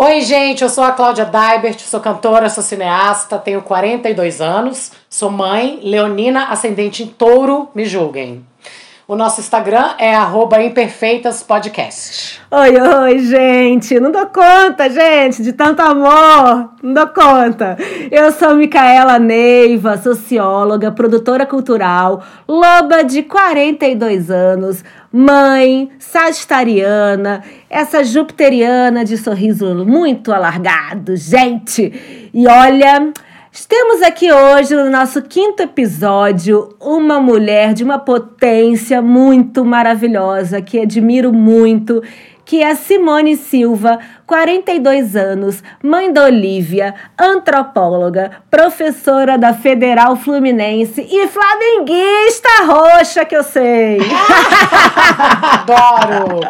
Oi, gente, eu sou a Cláudia Daibert, sou cantora, sou cineasta, tenho 42 anos, sou mãe, leonina, ascendente em touro, me julguem. O nosso Instagram é imperfeitaspodcast. Oi, oi, gente. Não dou conta, gente, de tanto amor. Não dou conta. Eu sou Micaela Neiva, socióloga, produtora cultural, loba de 42 anos, mãe, sagitariana, essa jupiteriana de sorriso muito alargado, gente. E olha, temos aqui hoje, no nosso quinto episódio, uma mulher de uma potência muito maravilhosa, que admiro muito, que é Simone Silva, 42 anos, mãe da Olivia, antropóloga, professora da Federal Fluminense e flamenguista roxa, que eu sei. Adoro!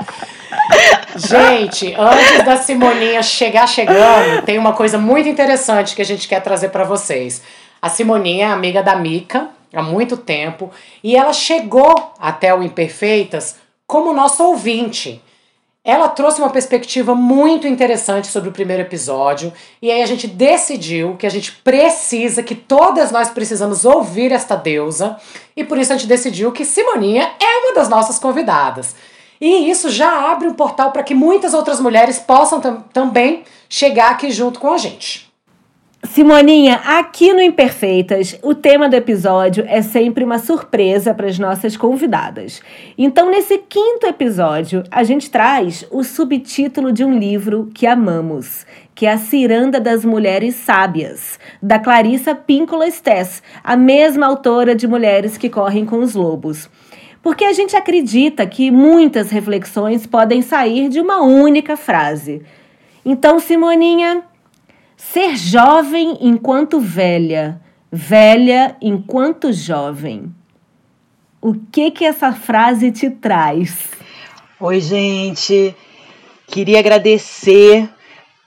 Gente, antes da Simoninha chegar chegando, tem uma coisa muito interessante que a gente quer trazer para vocês. A Simoninha é amiga da Mica há muito tempo e ela chegou até o Imperfeitas como nosso ouvinte. Ela trouxe uma perspectiva muito interessante sobre o primeiro episódio e aí a gente decidiu que a gente precisa, que todas nós precisamos ouvir esta deusa e por isso a gente decidiu que Simoninha é uma das nossas convidadas. E isso já abre um portal para que muitas outras mulheres possam tam também chegar aqui junto com a gente. Simoninha, aqui no Imperfeitas, o tema do episódio é sempre uma surpresa para as nossas convidadas. Então, nesse quinto episódio, a gente traz o subtítulo de um livro que amamos, que é A Ciranda das Mulheres Sábias, da Clarissa Píncola Stess, a mesma autora de Mulheres que Correm com os Lobos porque a gente acredita que muitas reflexões podem sair de uma única frase. Então, Simoninha, ser jovem enquanto velha, velha enquanto jovem. O que que essa frase te traz? Oi, gente. Queria agradecer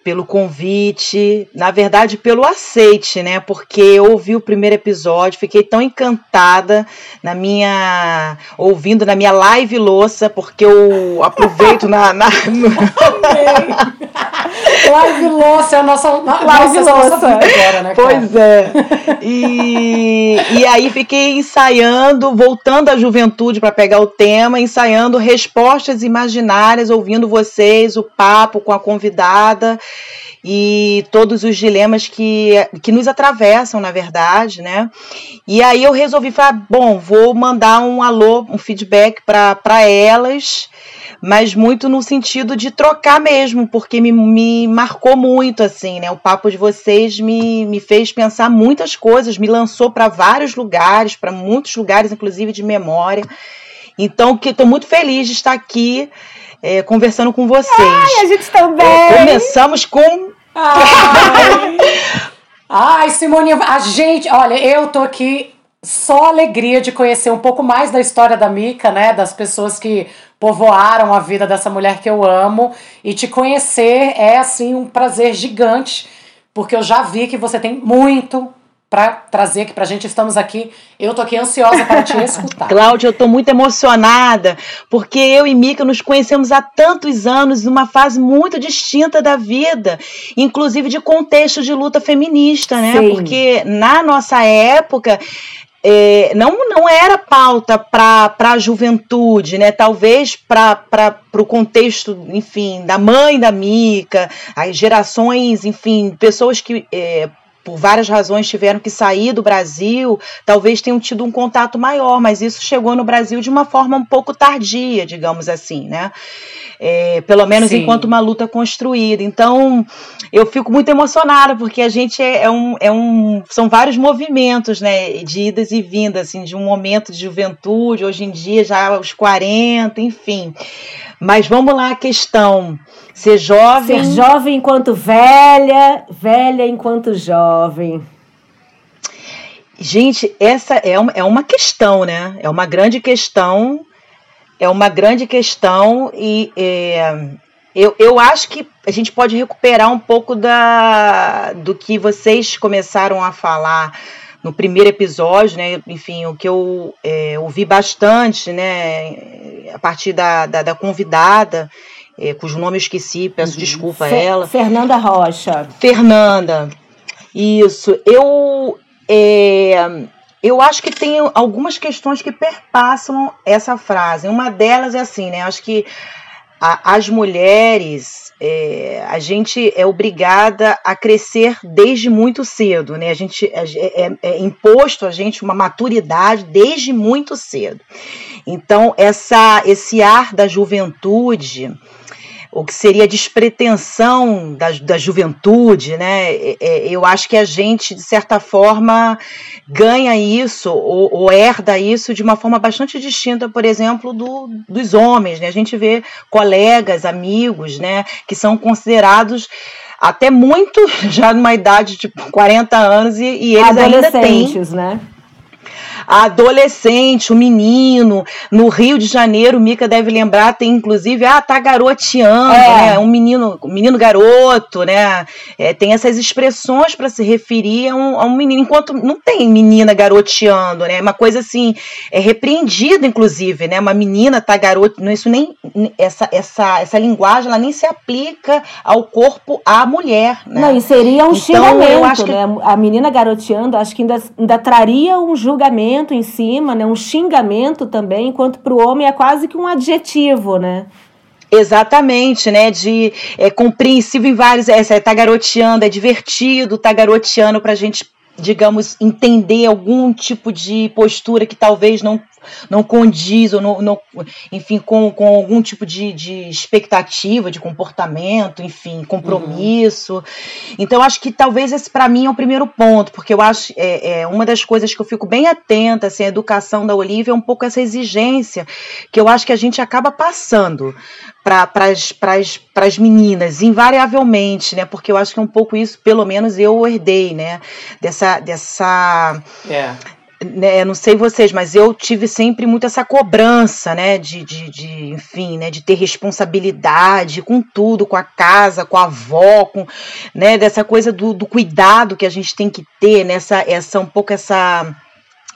pelo convite, na verdade pelo aceite, né? Porque eu ouvi o primeiro episódio, fiquei tão encantada na minha ouvindo na minha live louça, porque eu aproveito na, na. live louça é a nossa live nossa, louça agora, né? Pois é. E, e aí fiquei ensaiando, voltando à juventude para pegar o tema, ensaiando respostas imaginárias, ouvindo vocês, o papo com a convidada e todos os dilemas que, que nos atravessam, na verdade, né? E aí eu resolvi falar, bom, vou mandar um alô, um feedback para elas, mas muito no sentido de trocar mesmo, porque me, me marcou muito, assim, né? O papo de vocês me, me fez pensar muitas coisas, me lançou para vários lugares, para muitos lugares, inclusive de memória. Então, que estou muito feliz de estar aqui é, conversando com vocês. Ai, a gente também. É, começamos com. Ai. Ai, Simone, a gente, olha, eu tô aqui só alegria de conhecer um pouco mais da história da Mica, né? Das pessoas que povoaram a vida dessa mulher que eu amo. E te conhecer é, assim, um prazer gigante, porque eu já vi que você tem muito para trazer aqui pra gente. Estamos aqui. Eu tô aqui ansiosa para te escutar. Cláudia, eu tô muito emocionada, porque eu e Mica nos conhecemos há tantos anos, numa fase muito distinta da vida, inclusive de contexto de luta feminista, né? Sim. Porque na nossa época. É, não, não era pauta para a juventude, né? Talvez para o contexto, enfim, da mãe da Mica, as gerações, enfim, pessoas que é, por várias razões tiveram que sair do Brasil, talvez tenham tido um contato maior, mas isso chegou no Brasil de uma forma um pouco tardia, digamos assim, né? É, pelo menos Sim. enquanto uma luta construída. Então, eu fico muito emocionada, porque a gente é, é, um, é um. São vários movimentos, né? De idas e vindas, assim, de um momento de juventude, hoje em dia, já aos 40, enfim. Mas vamos lá a questão. Ser jovem. Ser jovem enquanto velha, velha enquanto jovem. Gente, essa é uma, é uma questão, né? É uma grande questão. É uma grande questão e é, eu, eu acho que a gente pode recuperar um pouco da, do que vocês começaram a falar no primeiro episódio, né? Enfim, o que eu é, ouvi bastante, né? A partir da, da, da convidada, é, cujo nome eu esqueci, peço uhum. desculpa a ela. Fernanda Rocha. Fernanda. Isso. Eu. É, eu acho que tem algumas questões que perpassam essa frase. Uma delas é assim, né? Acho que a, as mulheres, é, a gente é obrigada a crescer desde muito cedo, né? A gente é, é, é imposto a gente uma maturidade desde muito cedo. Então, essa, esse ar da juventude o que seria a despretensão da, da juventude, né? É, é, eu acho que a gente, de certa forma, ganha isso ou, ou, herda isso de uma forma bastante distinta, por exemplo, do, dos homens, né? A gente vê colegas, amigos, né, que são considerados até muito já numa idade de tipo, 40 anos e, e eles ainda têm né? A adolescente, o menino. No Rio de Janeiro, Mica deve lembrar, tem inclusive, ah, tá garoteando, é. né? Um menino, um menino garoto, né? É, tem essas expressões para se referir a um, a um, menino, enquanto não tem menina garoteando, né? É uma coisa assim, é repreendida, inclusive, né? Uma menina tá garoto, isso nem essa, essa, essa linguagem ela nem se aplica ao corpo à mulher, né? Não, e seria um então, xingamento, né? Que... A menina garoteando, acho que ainda, ainda traria um julgamento em cima, né? Um xingamento também, enquanto para o homem é quase que um adjetivo, né? Exatamente, né? De é, compreensível em vários. É, é, tá garoteando, é divertido, tá garoteando pra gente digamos, entender algum tipo de postura que talvez não, não condiz, ou não, não enfim, com, com algum tipo de, de expectativa, de comportamento, enfim, compromisso. Uhum. Então, acho que talvez esse, para mim, é o primeiro ponto, porque eu acho, é, é, uma das coisas que eu fico bem atenta, assim, a educação da Olivia é um pouco essa exigência que eu acho que a gente acaba passando para as meninas, invariavelmente, né? Porque eu acho que é um pouco isso, pelo menos eu herdei, né? Dessa. dessa é. Né, não sei vocês, mas eu tive sempre muito essa cobrança, né, de, de, de, enfim, né, de ter responsabilidade com tudo, com a casa, com a avó, com, né, dessa coisa do, do cuidado que a gente tem que ter, nessa, né, essa um pouco essa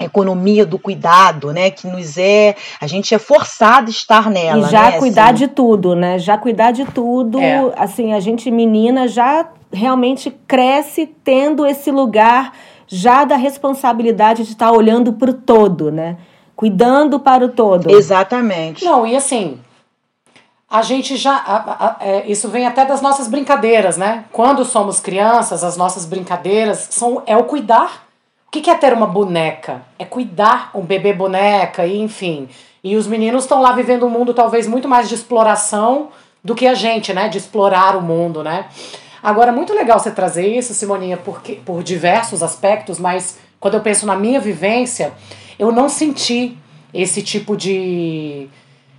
economia do cuidado, né, que nos é, a gente é forçado a estar nela, E já né, cuidar assim. de tudo, né? Já cuidar de tudo, é. assim, a gente menina já realmente cresce tendo esse lugar já da responsabilidade de estar olhando para o todo, né? Cuidando para o todo. Exatamente. Não, e assim, a gente já. A, a, é, isso vem até das nossas brincadeiras, né? Quando somos crianças, as nossas brincadeiras são é o cuidar que, que é ter uma boneca? É cuidar um bebê boneca, e enfim. E os meninos estão lá vivendo um mundo talvez muito mais de exploração do que a gente, né? De explorar o mundo, né? Agora, muito legal você trazer isso, Simoninha, porque, por diversos aspectos, mas quando eu penso na minha vivência, eu não senti esse tipo de,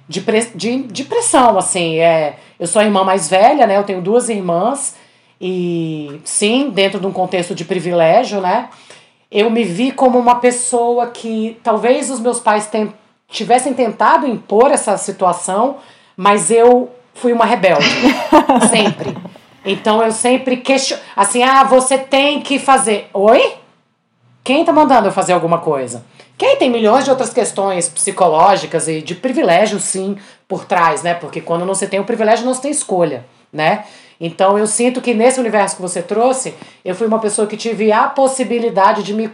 de, de, de pressão, assim. É, eu sou a irmã mais velha, né? Eu tenho duas irmãs, e sim, dentro de um contexto de privilégio, né? Eu me vi como uma pessoa que talvez os meus pais ten tivessem tentado impor essa situação, mas eu fui uma rebelde. sempre. Então eu sempre questiono. Assim, ah, você tem que fazer. Oi? Quem tá mandando eu fazer alguma coisa? Quem tem milhões de outras questões psicológicas e de privilégio, sim, por trás, né? Porque quando não se tem o privilégio, não se tem escolha, né? Então eu sinto que nesse universo que você trouxe, eu fui uma pessoa que tive a possibilidade de me,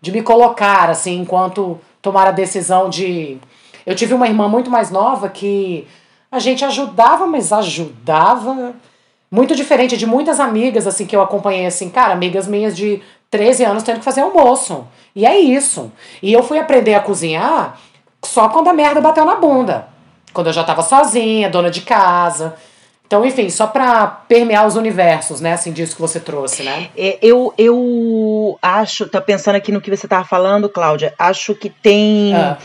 de me colocar, assim, enquanto tomar a decisão de. Eu tive uma irmã muito mais nova que a gente ajudava, mas ajudava. Muito diferente de muitas amigas, assim, que eu acompanhei, assim, cara, amigas minhas de 13 anos tendo que fazer almoço. E é isso. E eu fui aprender a cozinhar só quando a merda bateu na bunda. Quando eu já tava sozinha, dona de casa. Então, enfim, só para permear os universos, né, assim, disso que você trouxe, né? É, eu, eu acho, tá pensando aqui no que você tava falando, Cláudia, acho que tem. Ah.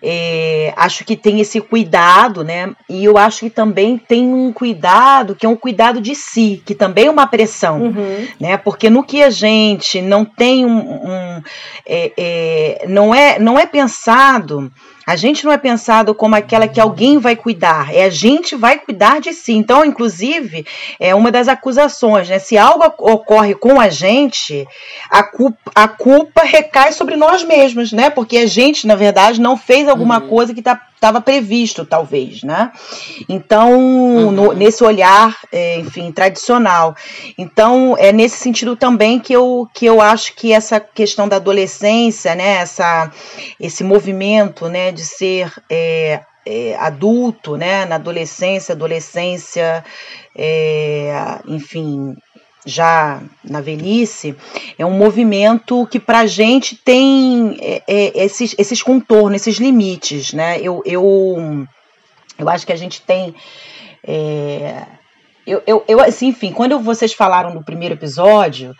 é, acho que tem esse cuidado, né? E eu acho que também tem um cuidado que é um cuidado de si, que também é uma pressão, uhum. né? Porque no que a gente não tem um, um é, é, não é não é pensado a gente não é pensado como aquela que alguém vai cuidar, é a gente vai cuidar de si. Então, inclusive, é uma das acusações, né? Se algo ocorre com a gente, a culpa, a culpa recai sobre nós mesmos, né? Porque a gente, na verdade, não fez alguma uhum. coisa que está estava previsto, talvez, né? Então, uhum. no, nesse olhar, é, enfim, tradicional. Então, é nesse sentido também que eu, que eu acho que essa questão da adolescência, né, essa, esse movimento, né, de ser é, é, adulto, né, na adolescência, adolescência, é, enfim, já na velhice, é um movimento que para a gente tem é, é, esses, esses contornos, esses limites, né? Eu, eu, eu acho que a gente tem. É, eu, eu, eu, assim, enfim, quando vocês falaram no primeiro episódio,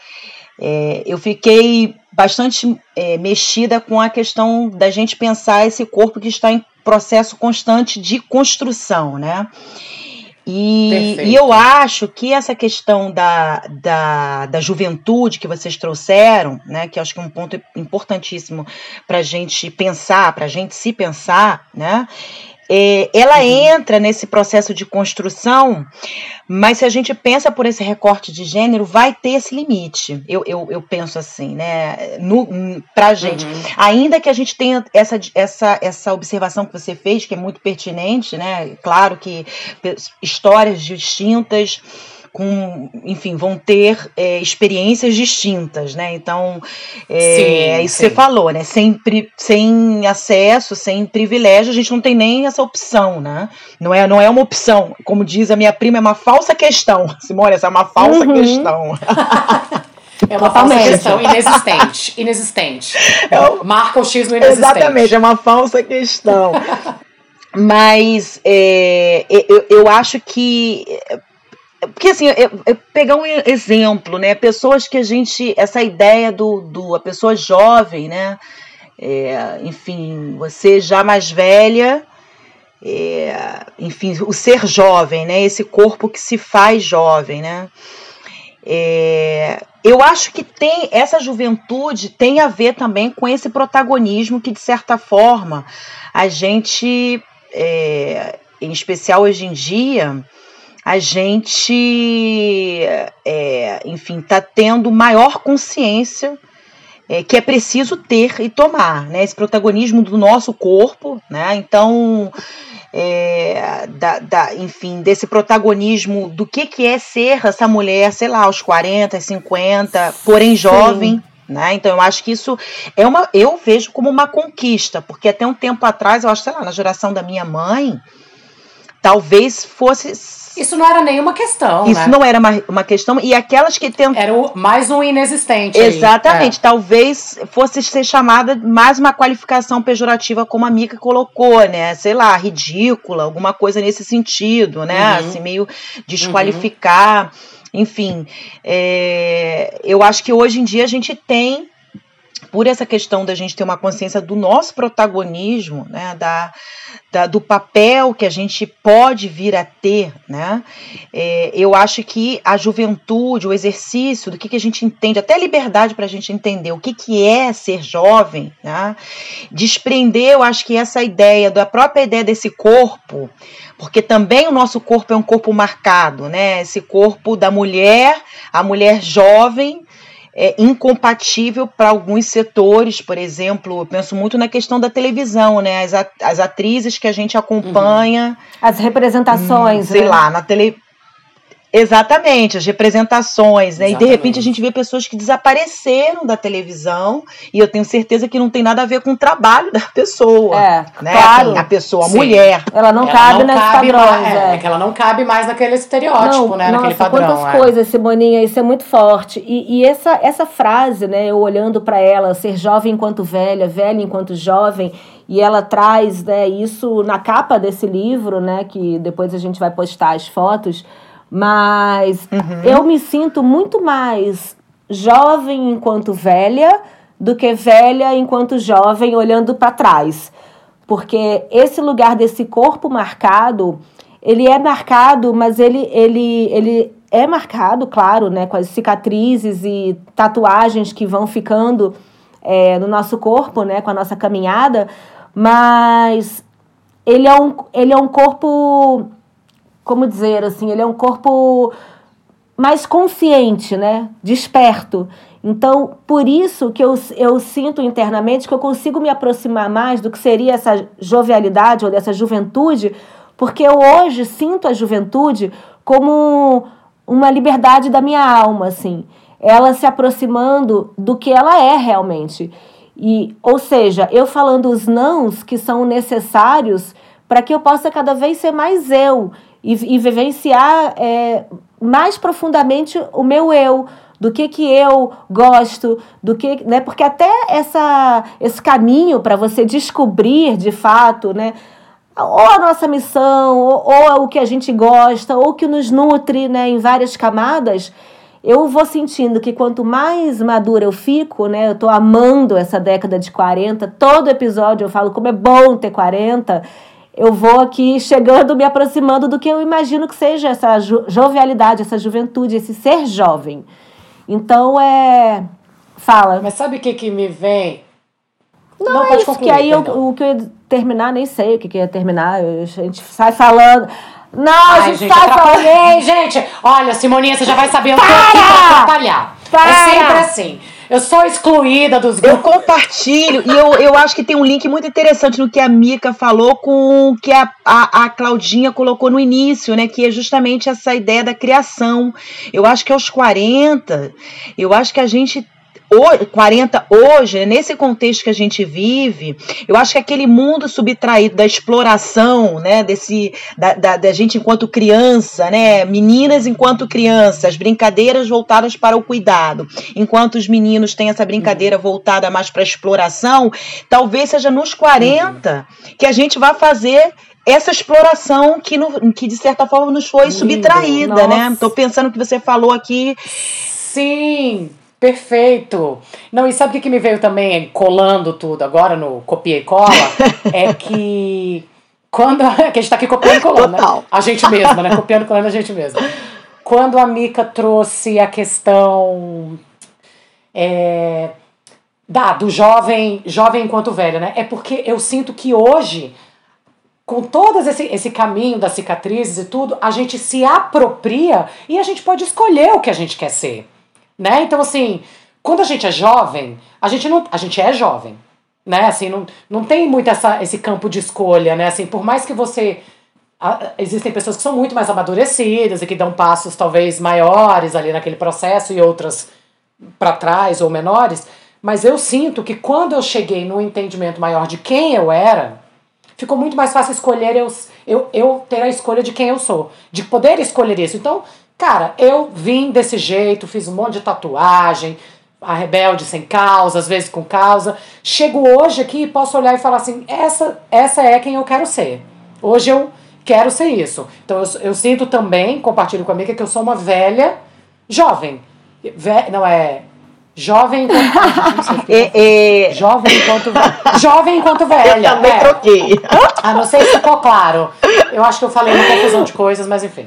é, eu fiquei bastante é, mexida com a questão da gente pensar esse corpo que está em processo constante de construção, né? E, e, eu acho que essa questão da, da, da juventude que vocês trouxeram, né, que acho que é um ponto importantíssimo para a gente pensar, para a gente se pensar, né, é, ela uhum. entra nesse processo de construção, mas se a gente pensa por esse recorte de gênero, vai ter esse limite. Eu, eu, eu penso assim, né? No, pra gente. Uhum. Ainda que a gente tenha essa, essa, essa observação que você fez, que é muito pertinente, né? Claro que histórias distintas com, enfim, vão ter é, experiências distintas, né? Então, é, sim, é isso sim. que você falou, né? Sem, sem acesso, sem privilégio, a gente não tem nem essa opção, né? Não é, não é uma opção. Como diz a minha prima, é uma falsa questão. Simone, essa é uma falsa uhum. questão. É uma falsa questão inexistente. Inexistente. É Marca o X no inexistente. Exatamente, é uma falsa questão. Mas é, eu, eu acho que porque assim, eu, eu, pegar um exemplo, né? Pessoas que a gente. Essa ideia do, do a pessoa jovem, né? É, enfim, você já mais velha, é, enfim, o ser jovem, né? Esse corpo que se faz jovem, né? É, eu acho que tem essa juventude tem a ver também com esse protagonismo que de certa forma a gente, é, em especial hoje em dia, a gente, é, enfim, está tendo maior consciência é, que é preciso ter e tomar, né? Esse protagonismo do nosso corpo, né? Então, é, da, da, enfim, desse protagonismo do que, que é ser essa mulher, sei lá, aos 40, 50, porém jovem. Sim. Né? Então eu acho que isso é uma. Eu vejo como uma conquista, porque até um tempo atrás, eu acho, sei lá, na geração da minha mãe, talvez fosse isso não era nenhuma questão. Isso né? não era uma, uma questão. E aquelas que tentam. Era o, mais um inexistente. Exatamente. É. Talvez fosse ser chamada mais uma qualificação pejorativa, como a Mika colocou, né? Sei lá, ridícula, alguma coisa nesse sentido, né? Uhum. Assim, meio desqualificar. Uhum. Enfim, é, eu acho que hoje em dia a gente tem por essa questão da gente ter uma consciência do nosso protagonismo, né, da, da, do papel que a gente pode vir a ter, né, é, eu acho que a juventude, o exercício do que, que a gente entende, até a liberdade para a gente entender o que, que é ser jovem, né, desprender, eu acho que essa ideia, da própria ideia desse corpo, porque também o nosso corpo é um corpo marcado, né, esse corpo da mulher, a mulher jovem, é, incompatível para alguns setores, por exemplo, eu penso muito na questão da televisão, né? As, as atrizes que a gente acompanha. Uhum. As representações. Hum, sei né? lá, na tele Exatamente, as representações, né? Exatamente. E de repente a gente vê pessoas que desapareceram da televisão e eu tenho certeza que não tem nada a ver com o trabalho da pessoa. É, né? claro. Assim, a pessoa, a Sim. mulher. Ela não ela cabe não nesses cabe padrões. Mais, é, é. que ela não cabe mais naquele estereótipo, não, né? Nossa, naquele padrão. Quantas é. coisas, Simoninha, isso é muito forte. E, e essa, essa frase, né? Eu olhando para ela, ser jovem enquanto velha, velha enquanto jovem e ela traz né, isso na capa desse livro, né, que depois a gente vai postar as fotos, mas uhum. eu me sinto muito mais jovem enquanto velha do que velha enquanto jovem olhando para trás. porque esse lugar desse corpo marcado, ele é marcado, mas ele, ele, ele é marcado, claro, né, com as cicatrizes e tatuagens que vão ficando é, no nosso corpo, né, com a nossa caminhada, mas ele é um, ele é um corpo, como dizer assim, ele é um corpo mais consciente, né, desperto. Então, por isso que eu, eu sinto internamente que eu consigo me aproximar mais do que seria essa jovialidade ou dessa juventude, porque eu hoje sinto a juventude como uma liberdade da minha alma, assim, ela se aproximando do que ela é realmente. E, ou seja, eu falando os nãos que são necessários para que eu possa cada vez ser mais eu e, e vivenciar é, mais profundamente o meu eu, do que que eu gosto, do que, né? Porque até essa esse caminho para você descobrir de fato, né, ou a nossa missão, ou, ou o que a gente gosta, ou o que nos nutre, né, em várias camadas, eu vou sentindo que quanto mais madura eu fico, né, eu tô amando essa década de 40, todo episódio eu falo como é bom ter 40, eu vou aqui chegando, me aproximando do que eu imagino que seja essa jovialidade, essa juventude, esse ser jovem. Então é. Fala. Mas sabe o que, que me vem? Não, não é isso, concluir, que aí eu, o que eu ia terminar, nem sei o que, que ia terminar. A gente sai falando. Não, Ai, a gente, gente sai falando. Gente, olha, Simoninha, você já vai saber o que eu atrapalhar. Para! É sempre assim. Eu sou excluída dos grupos. Eu compartilho e eu, eu acho que tem um link muito interessante no que a Mica falou com o que a, a, a Claudinha colocou no início, né? Que é justamente essa ideia da criação. Eu acho que aos 40, eu acho que a gente 40 hoje, nesse contexto que a gente vive, eu acho que aquele mundo subtraído da exploração, né, desse da, da, da, gente enquanto criança, né, meninas enquanto crianças, brincadeiras voltadas para o cuidado, enquanto os meninos têm essa brincadeira voltada mais para a exploração, talvez seja nos 40 que a gente vai fazer essa exploração que, no, que de certa forma nos foi subtraída, né? Nossa. né? Tô pensando que você falou aqui. Sim, Perfeito. Não, e sabe o que me veio também colando tudo agora no copia e cola? é que quando. A, que a gente tá aqui copiando e colando, né? Total. né? A gente mesma, né? Copiando e colando a gente mesma. Quando a Mica trouxe a questão. É, da, do jovem, jovem enquanto velho, né? É porque eu sinto que hoje, com todo esse, esse caminho das cicatrizes e tudo, a gente se apropria e a gente pode escolher o que a gente quer ser né? Então, assim, quando a gente é jovem, a gente não. A gente é jovem. Né? Assim, não, não tem muito essa, esse campo de escolha, né? Assim, por mais que você. existem pessoas que são muito mais amadurecidas e que dão passos talvez maiores ali naquele processo e outras para trás ou menores, mas eu sinto que quando eu cheguei no entendimento maior de quem eu era, ficou muito mais fácil escolher eu, eu, eu ter a escolha de quem eu sou, de poder escolher isso. Então, Cara, eu vim desse jeito, fiz um monte de tatuagem, a rebelde sem causa, às vezes com causa. Chego hoje aqui e posso olhar e falar assim: essa, essa é quem eu quero ser. Hoje eu quero ser isso. Então eu, eu sinto também, compartilho com a amiga, que eu sou uma velha jovem. Ve não é. Jovem enquanto. é, é... Jovem enquanto. Jovem enquanto velha. Eu também é. troquei. Ah, não sei se ficou claro. Eu acho que eu falei uma confusão de coisas, mas enfim.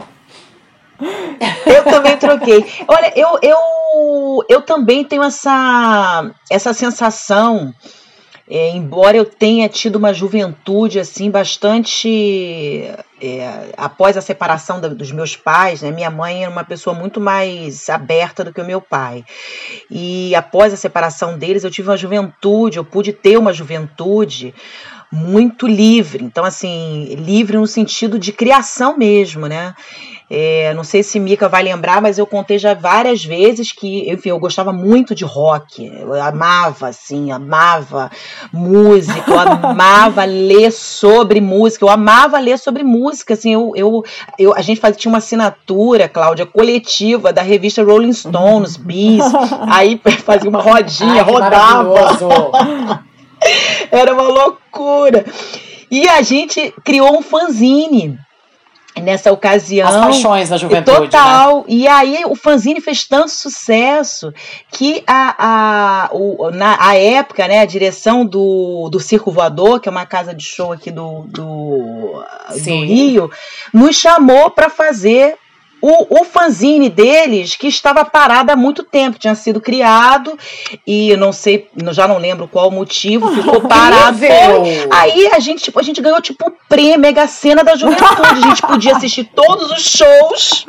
Eu também troquei. Olha, eu, eu, eu também tenho essa, essa sensação, é, embora eu tenha tido uma juventude assim bastante é, após a separação da, dos meus pais, né, minha mãe era uma pessoa muito mais aberta do que o meu pai. E após a separação deles, eu tive uma juventude, eu pude ter uma juventude muito livre. Então, assim, livre no sentido de criação mesmo, né? É, não sei se Mica vai lembrar, mas eu contei já várias vezes que, enfim, eu gostava muito de rock. Eu amava, assim, amava música, eu amava ler sobre música, eu amava ler sobre música, assim, eu, eu, eu a gente fazia, tinha uma assinatura, Cláudia, coletiva da revista Rolling Stones, Bees, aí fazia uma rodinha, Ai, rodava. Era uma loucura. E a gente criou um fanzine nessa ocasião. As paixões da juventude. Né? Total. Né? E aí o fanzine fez tanto sucesso que a, a, o, na a época, né, a direção do, do Circo Voador, que é uma casa de show aqui do, do, do Rio, nos chamou para fazer o, o fanzine deles, que estava parado há muito tempo, tinha sido criado e não sei, já não lembro qual o motivo, ficou parado. Aí a gente, tipo, a gente ganhou tipo o prêmio Mega Cena da Juventude. A gente podia assistir todos os shows.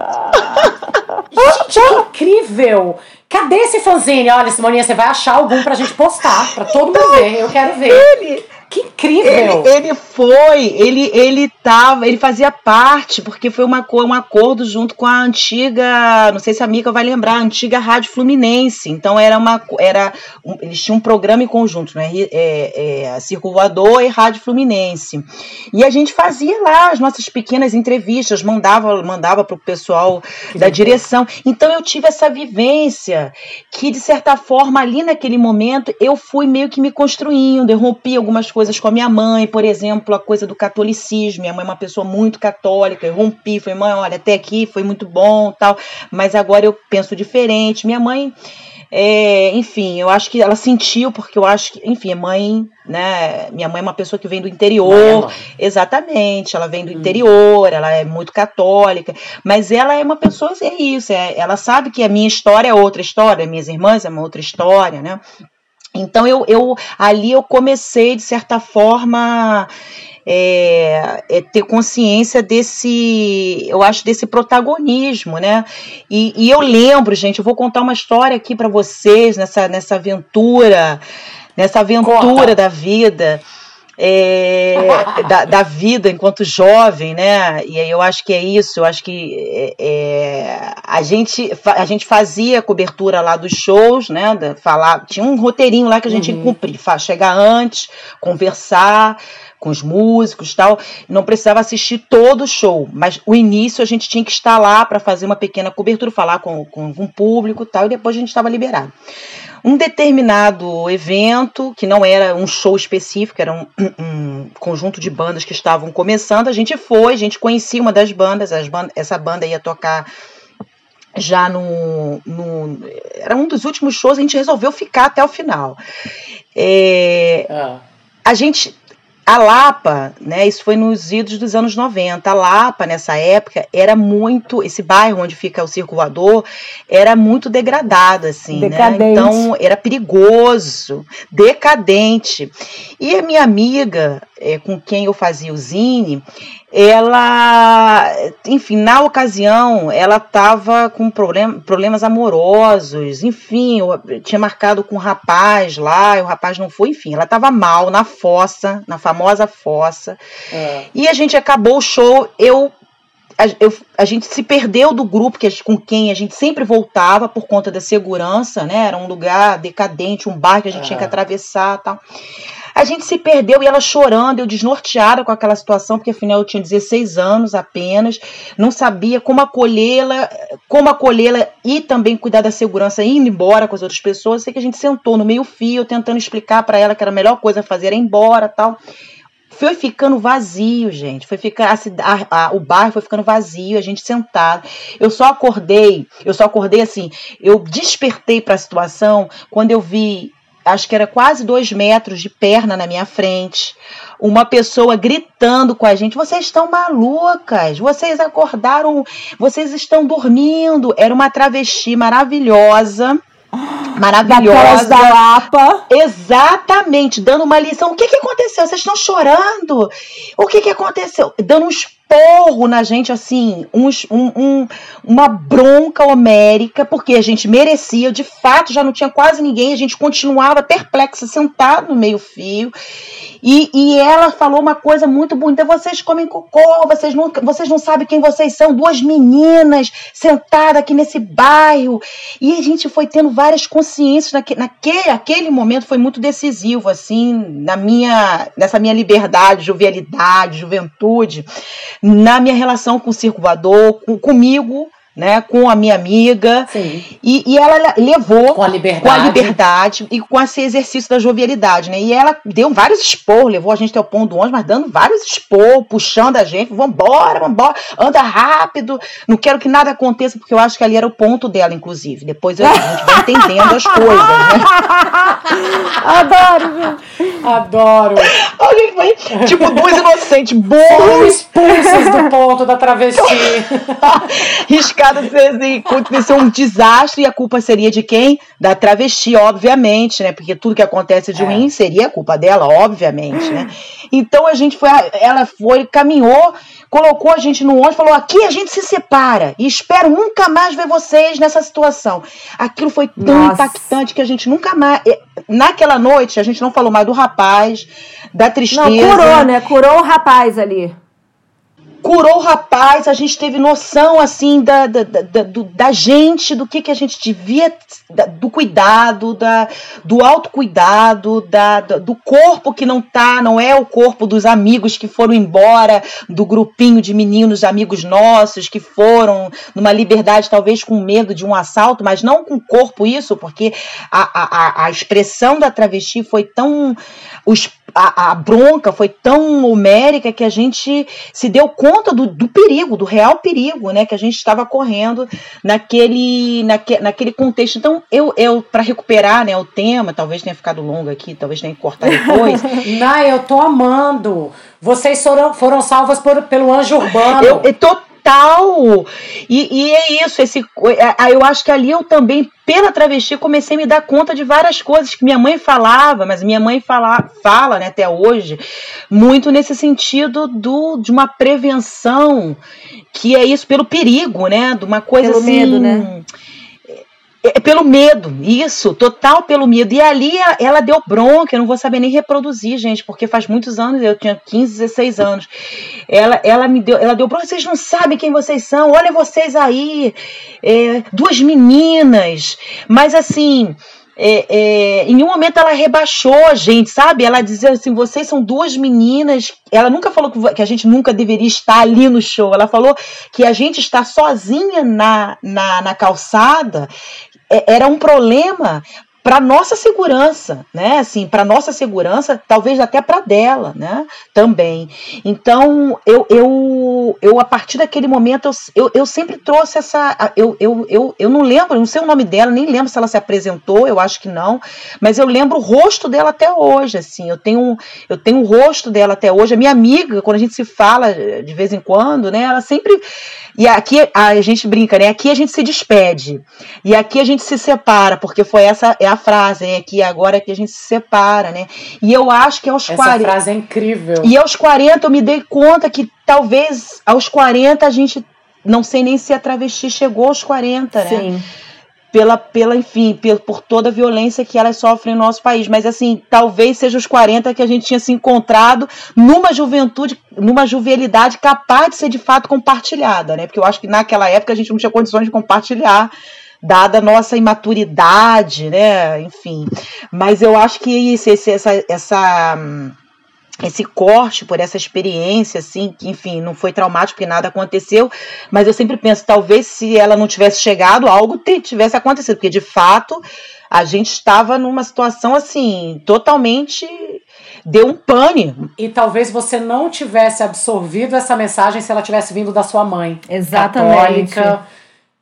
gente, que incrível! Cadê esse fanzine? Olha, Simoninha, você vai achar algum pra gente postar, pra todo mundo ver. Eu quero ver. Ele, que incrível! Ele, ele, foi, ele ele tava, ele fazia parte, porque foi uma, um acordo junto com a antiga, não sei se a Mica vai lembrar, a antiga Rádio Fluminense. Então era uma, era, um, eles tinham um programa em conjunto, né? É, é, Circo Voador e Rádio Fluminense. E a gente fazia lá as nossas pequenas entrevistas, mandava, mandava para o pessoal que da legal. direção. Então eu tive essa vivência que de certa forma ali naquele momento eu fui meio que me construindo, eu rompi algumas coisas coisas com a minha mãe, por exemplo, a coisa do catolicismo. Minha mãe é uma pessoa muito católica, eu rompi, falei, mãe, olha, até aqui foi muito bom, tal, mas agora eu penso diferente. Minha mãe, é, enfim, eu acho que ela sentiu, porque eu acho que, enfim, mãe, né? Minha mãe é uma pessoa que vem do interior, exatamente, ela vem do hum. interior, ela é muito católica, mas ela é uma pessoa, é isso, é, ela sabe que a minha história é outra história, minhas irmãs é uma outra história, né? Então eu, eu ali eu comecei de certa forma é, é, ter consciência desse, eu acho desse protagonismo, né? E, e eu lembro, gente, eu vou contar uma história aqui para vocês nessa nessa aventura, nessa aventura Corta. da vida é, da, da, vida enquanto jovem, né? E aí eu acho que é isso, eu acho que é, é a, gente, a gente fazia cobertura lá dos shows, né? Da, falar, tinha um roteirinho lá que a gente uhum. cumprir, chegar antes, conversar com os músicos tal. Não precisava assistir todo o show, mas o início a gente tinha que estar lá para fazer uma pequena cobertura, falar com, com, com o público tal, e depois a gente estava liberado um determinado evento, que não era um show específico, era um, um, conjunto de bandas que estavam começando, a gente foi, a gente conhecia uma das bandas, bandas essa banda ia tocar já no, no, Era um dos últimos shows, a gente resolveu ficar até o final. É, ah. A gente a Lapa, né, isso foi nos idos dos anos 90. A Lapa, nessa época, era muito. Esse bairro onde fica o circulador era muito degradado, assim, né? decadente. né? Então era perigoso, decadente. E a minha amiga, é, com quem eu fazia o Zine, ela, enfim, na ocasião, ela estava com problem, problemas amorosos, enfim, eu tinha marcado com um rapaz lá, e o rapaz não foi, enfim, ela estava mal na fossa, na famosa fossa, é. e a gente acabou o show, eu a, eu, a gente se perdeu do grupo que, com quem a gente sempre voltava por conta da segurança, né? Era um lugar decadente, um bar que a gente tinha que atravessar tal. A gente se perdeu e ela chorando, eu desnorteada com aquela situação, porque afinal eu tinha 16 anos apenas, não sabia como acolhê-la, como acolhê-la e também cuidar da segurança indo embora com as outras pessoas. Sei que a gente sentou no meio fio, tentando explicar para ela que era a melhor coisa a fazer era ir embora, tal foi ficando vazio, gente. Foi ficar a, a, o bairro foi ficando vazio, a gente sentado. Eu só acordei, eu só acordei assim, eu despertei para a situação quando eu vi acho que era quase dois metros de perna na minha frente. Uma pessoa gritando com a gente: vocês estão malucas, vocês acordaram, vocês estão dormindo. Era uma travesti maravilhosa. Maravilhosa. da Lapa. Exatamente, dando uma lição. O que, que aconteceu? Vocês estão chorando? O que, que aconteceu? Dando uns porro na gente, assim, uns, um, um, uma bronca homérica, porque a gente merecia, de fato, já não tinha quase ninguém, a gente continuava perplexa, sentado no meio-fio. E, e ela falou uma coisa muito bonita: vocês comem cocô, vocês não, vocês não sabem quem vocês são, duas meninas sentadas aqui nesse bairro. E a gente foi tendo várias consciências naque, naquele aquele momento foi muito decisivo, assim, na minha, nessa minha liberdade, jovialidade, juventude na minha relação com o circulador, com, comigo, né, com a minha amiga. Sim. E, e ela levou com a liberdade. com a liberdade e com esse exercício da jovialidade, né? E ela deu vários expor, levou a gente até o ponto do ônibus, mas dando vários expor, puxando a gente, vambora, vambora, anda rápido, não quero que nada aconteça, porque eu acho que ali era o ponto dela, inclusive. Depois a gente vai entendendo as coisas, né? Adoro, gente. Adoro. A gente foi, tipo, duas inocentes, burros, expulsas do ponto da travesti. riscada assim, acontecer um desastre e a culpa seria de quem? Da travesti, obviamente, né? Porque tudo que acontece de É. ruim seria culpa dela, obviamente, né? Então a gente foi, ela foi, caminhou, colocou a gente no ônibus, falou: aqui a gente se separa e espero nunca mais ver vocês nessa situação. Aquilo foi tão Nossa. impactante que a gente nunca mais. eh, Naquela noite, a gente não falou mais do rapaz, da tristeza Não, curou, né? Curou o rapaz ali. Curou o rapaz, a gente teve noção assim da, da, da, da- gente, do que, que a gente devia, da- do cuidado, da, do autocuidado, da, do corpo que não tá, não é o corpo dos amigos que foram embora, do grupinho de meninos, amigos nossos, que foram numa liberdade, talvez com medo de um assalto, mas não com o corpo isso, porque a, a, a- a expressão da travesti foi tão. os- a, a bronca foi tão homérica que a gente se deu conta do, do perigo, do real perigo, né, que a gente estava correndo naquele, naque, naquele contexto. Então, eu, eu para recuperar, né, o tema, talvez tenha ficado longo aqui, talvez tenha que cortar depois. Não, eu tô amando. Vocês foram, foram salvas por, pelo anjo urbano. Eu, é total. E, e é isso. Esse, é, eu acho que ali eu também, pela travesti, comecei a me dar conta de várias coisas que minha mãe falava, mas minha mãe fala, fala né, até hoje, muito nesse sentido do, de uma prevenção, que é isso, pelo perigo, né? De uma coisa Pelo assim. medo, né? É pelo medo, isso, total pelo medo. E ali ela deu bronca, eu não vou saber nem reproduzir, gente, porque faz muitos anos, eu tinha 15, 16 anos. Ela, ela me deu, ela deu bronca, vocês não sabem quem vocês são, olha vocês aí, é, duas meninas, mas assim. é, é, em nenhum momento ela rebaixou a gente, sabe? Ela dizia assim: vocês são duas meninas. Ela nunca falou que a gente nunca deveria estar ali no show. Ela falou que a gente estar sozinha na, na, na calçada é- era um problema para nossa segurança, né? Assim, para nossa segurança, talvez até para dela, né? Também. Então, eu, eu, eu a partir daquele momento, eu, eu, sempre trouxe essa. Eu, eu, eu, eu não lembro, não sei o nome dela, nem lembro se ela se apresentou, eu acho que não, mas eu lembro o rosto dela até hoje, assim. Eu tenho, eu tenho o rosto dela até hoje. A minha amiga, quando a gente se fala eh, de vez em quando, né? Ela sempre. E aqui a gente brinca, né? Aqui a gente se despede. E aqui a gente se separa, porque foi essa é a frase, né? Aqui agora é que a gente se separa, né? E eu acho que aos Essa 40. frase é incrível. E aos 40 eu me dei conta que talvez aos 40 a gente. Não sei nem se a travesti chegou aos 40, né? Sim. Pela, pela enfim, por, por toda a violência que elas sofrem no nosso país. Mas assim, talvez seja os 40 que a gente tinha se encontrado numa juventude, numa jovialidade capaz de ser de fato compartilhada, né? Porque eu acho que naquela época a gente não tinha condições de compartilhar dada a nossa imaturidade, né? Enfim. Mas eu acho que isso, esse, essa, essa, esse corte por essa experiência, assim, que, enfim, não foi traumático porque nada aconteceu, mas eu sempre penso, talvez se ela não tivesse chegado, algo tivesse acontecido, porque de fato a gente estava numa situação assim, totalmente. Deu um pane. E talvez você não tivesse absorvido essa mensagem se ela tivesse vindo da sua mãe. Exatamente. Católica,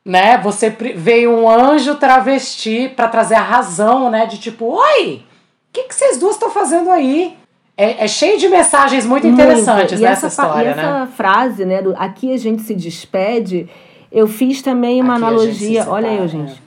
né? Você veio um anjo travesti pra trazer a razão, né? De tipo, oi, o que, que vocês duas estão fazendo aí? É, é cheio de mensagens muito interessantes nessa essa, história, e né? essa frase, né, do aqui a gente se despede, eu fiz também uma Aqui analogia. Olha aí, separa, gente.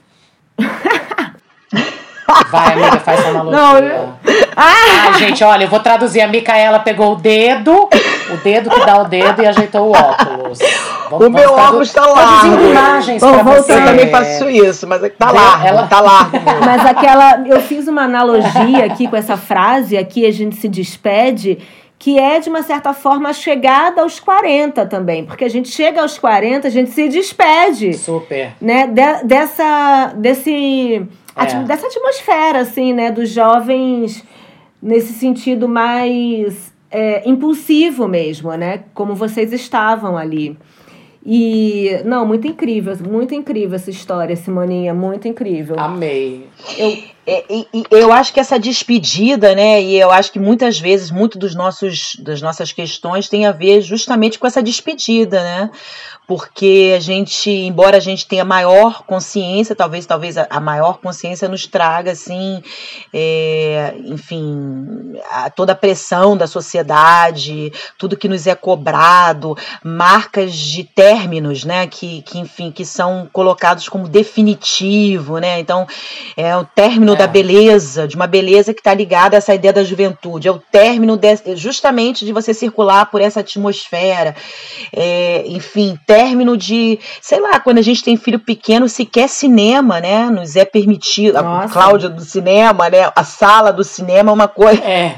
Vai, amiga, faz essa analogia. Não, eu- Ai, gente, olha, eu vou traduzir. A Micaela pegou o dedo, o dedo que dá o dedo e ajeitou o óculos. Vamos- O meu óculos tá traduzindo largo. imagens pra voltar. você. Eu também faço isso, mas é que tá Vê, largo, ela- tá largo. Mas aquela. Eu fiz uma analogia aqui com essa frase, aqui a gente se despede, que é, de uma certa forma, a chegada aos 40 também. Porque a gente chega aos 40, a gente se despede. Super. né, de- dessa, desse, É. ati- dessa atmosfera, assim, né, dos jovens nesse sentido mais é, impulsivo mesmo, né, como vocês estavam ali. E, não, muito incrível, muito incrível essa história, Simoninha, muito incrível. Amei. Eu, é, eu acho que essa despedida, né, e eu acho que muitas vezes, muito dos nossos, das nossas questões tem a ver justamente com essa despedida, né? porque a gente, embora a gente tenha maior consciência, talvez talvez a, maior consciência nos traga assim, é, enfim, a, toda a pressão da sociedade, tudo que nos é cobrado, marcas de términos, né, que, que enfim, que são colocados como definitivo, né? Então, é o término é. da beleza, de uma beleza que está ligada a essa ideia da juventude, é o término de, justamente de você circular por essa atmosfera, é, enfim, término de, sei lá, quando a gente tem filho pequeno, sequer cinema, né? Nos é permitido. Nossa. A Cláudia do cinema, né? A sala do cinema é uma coisa. É.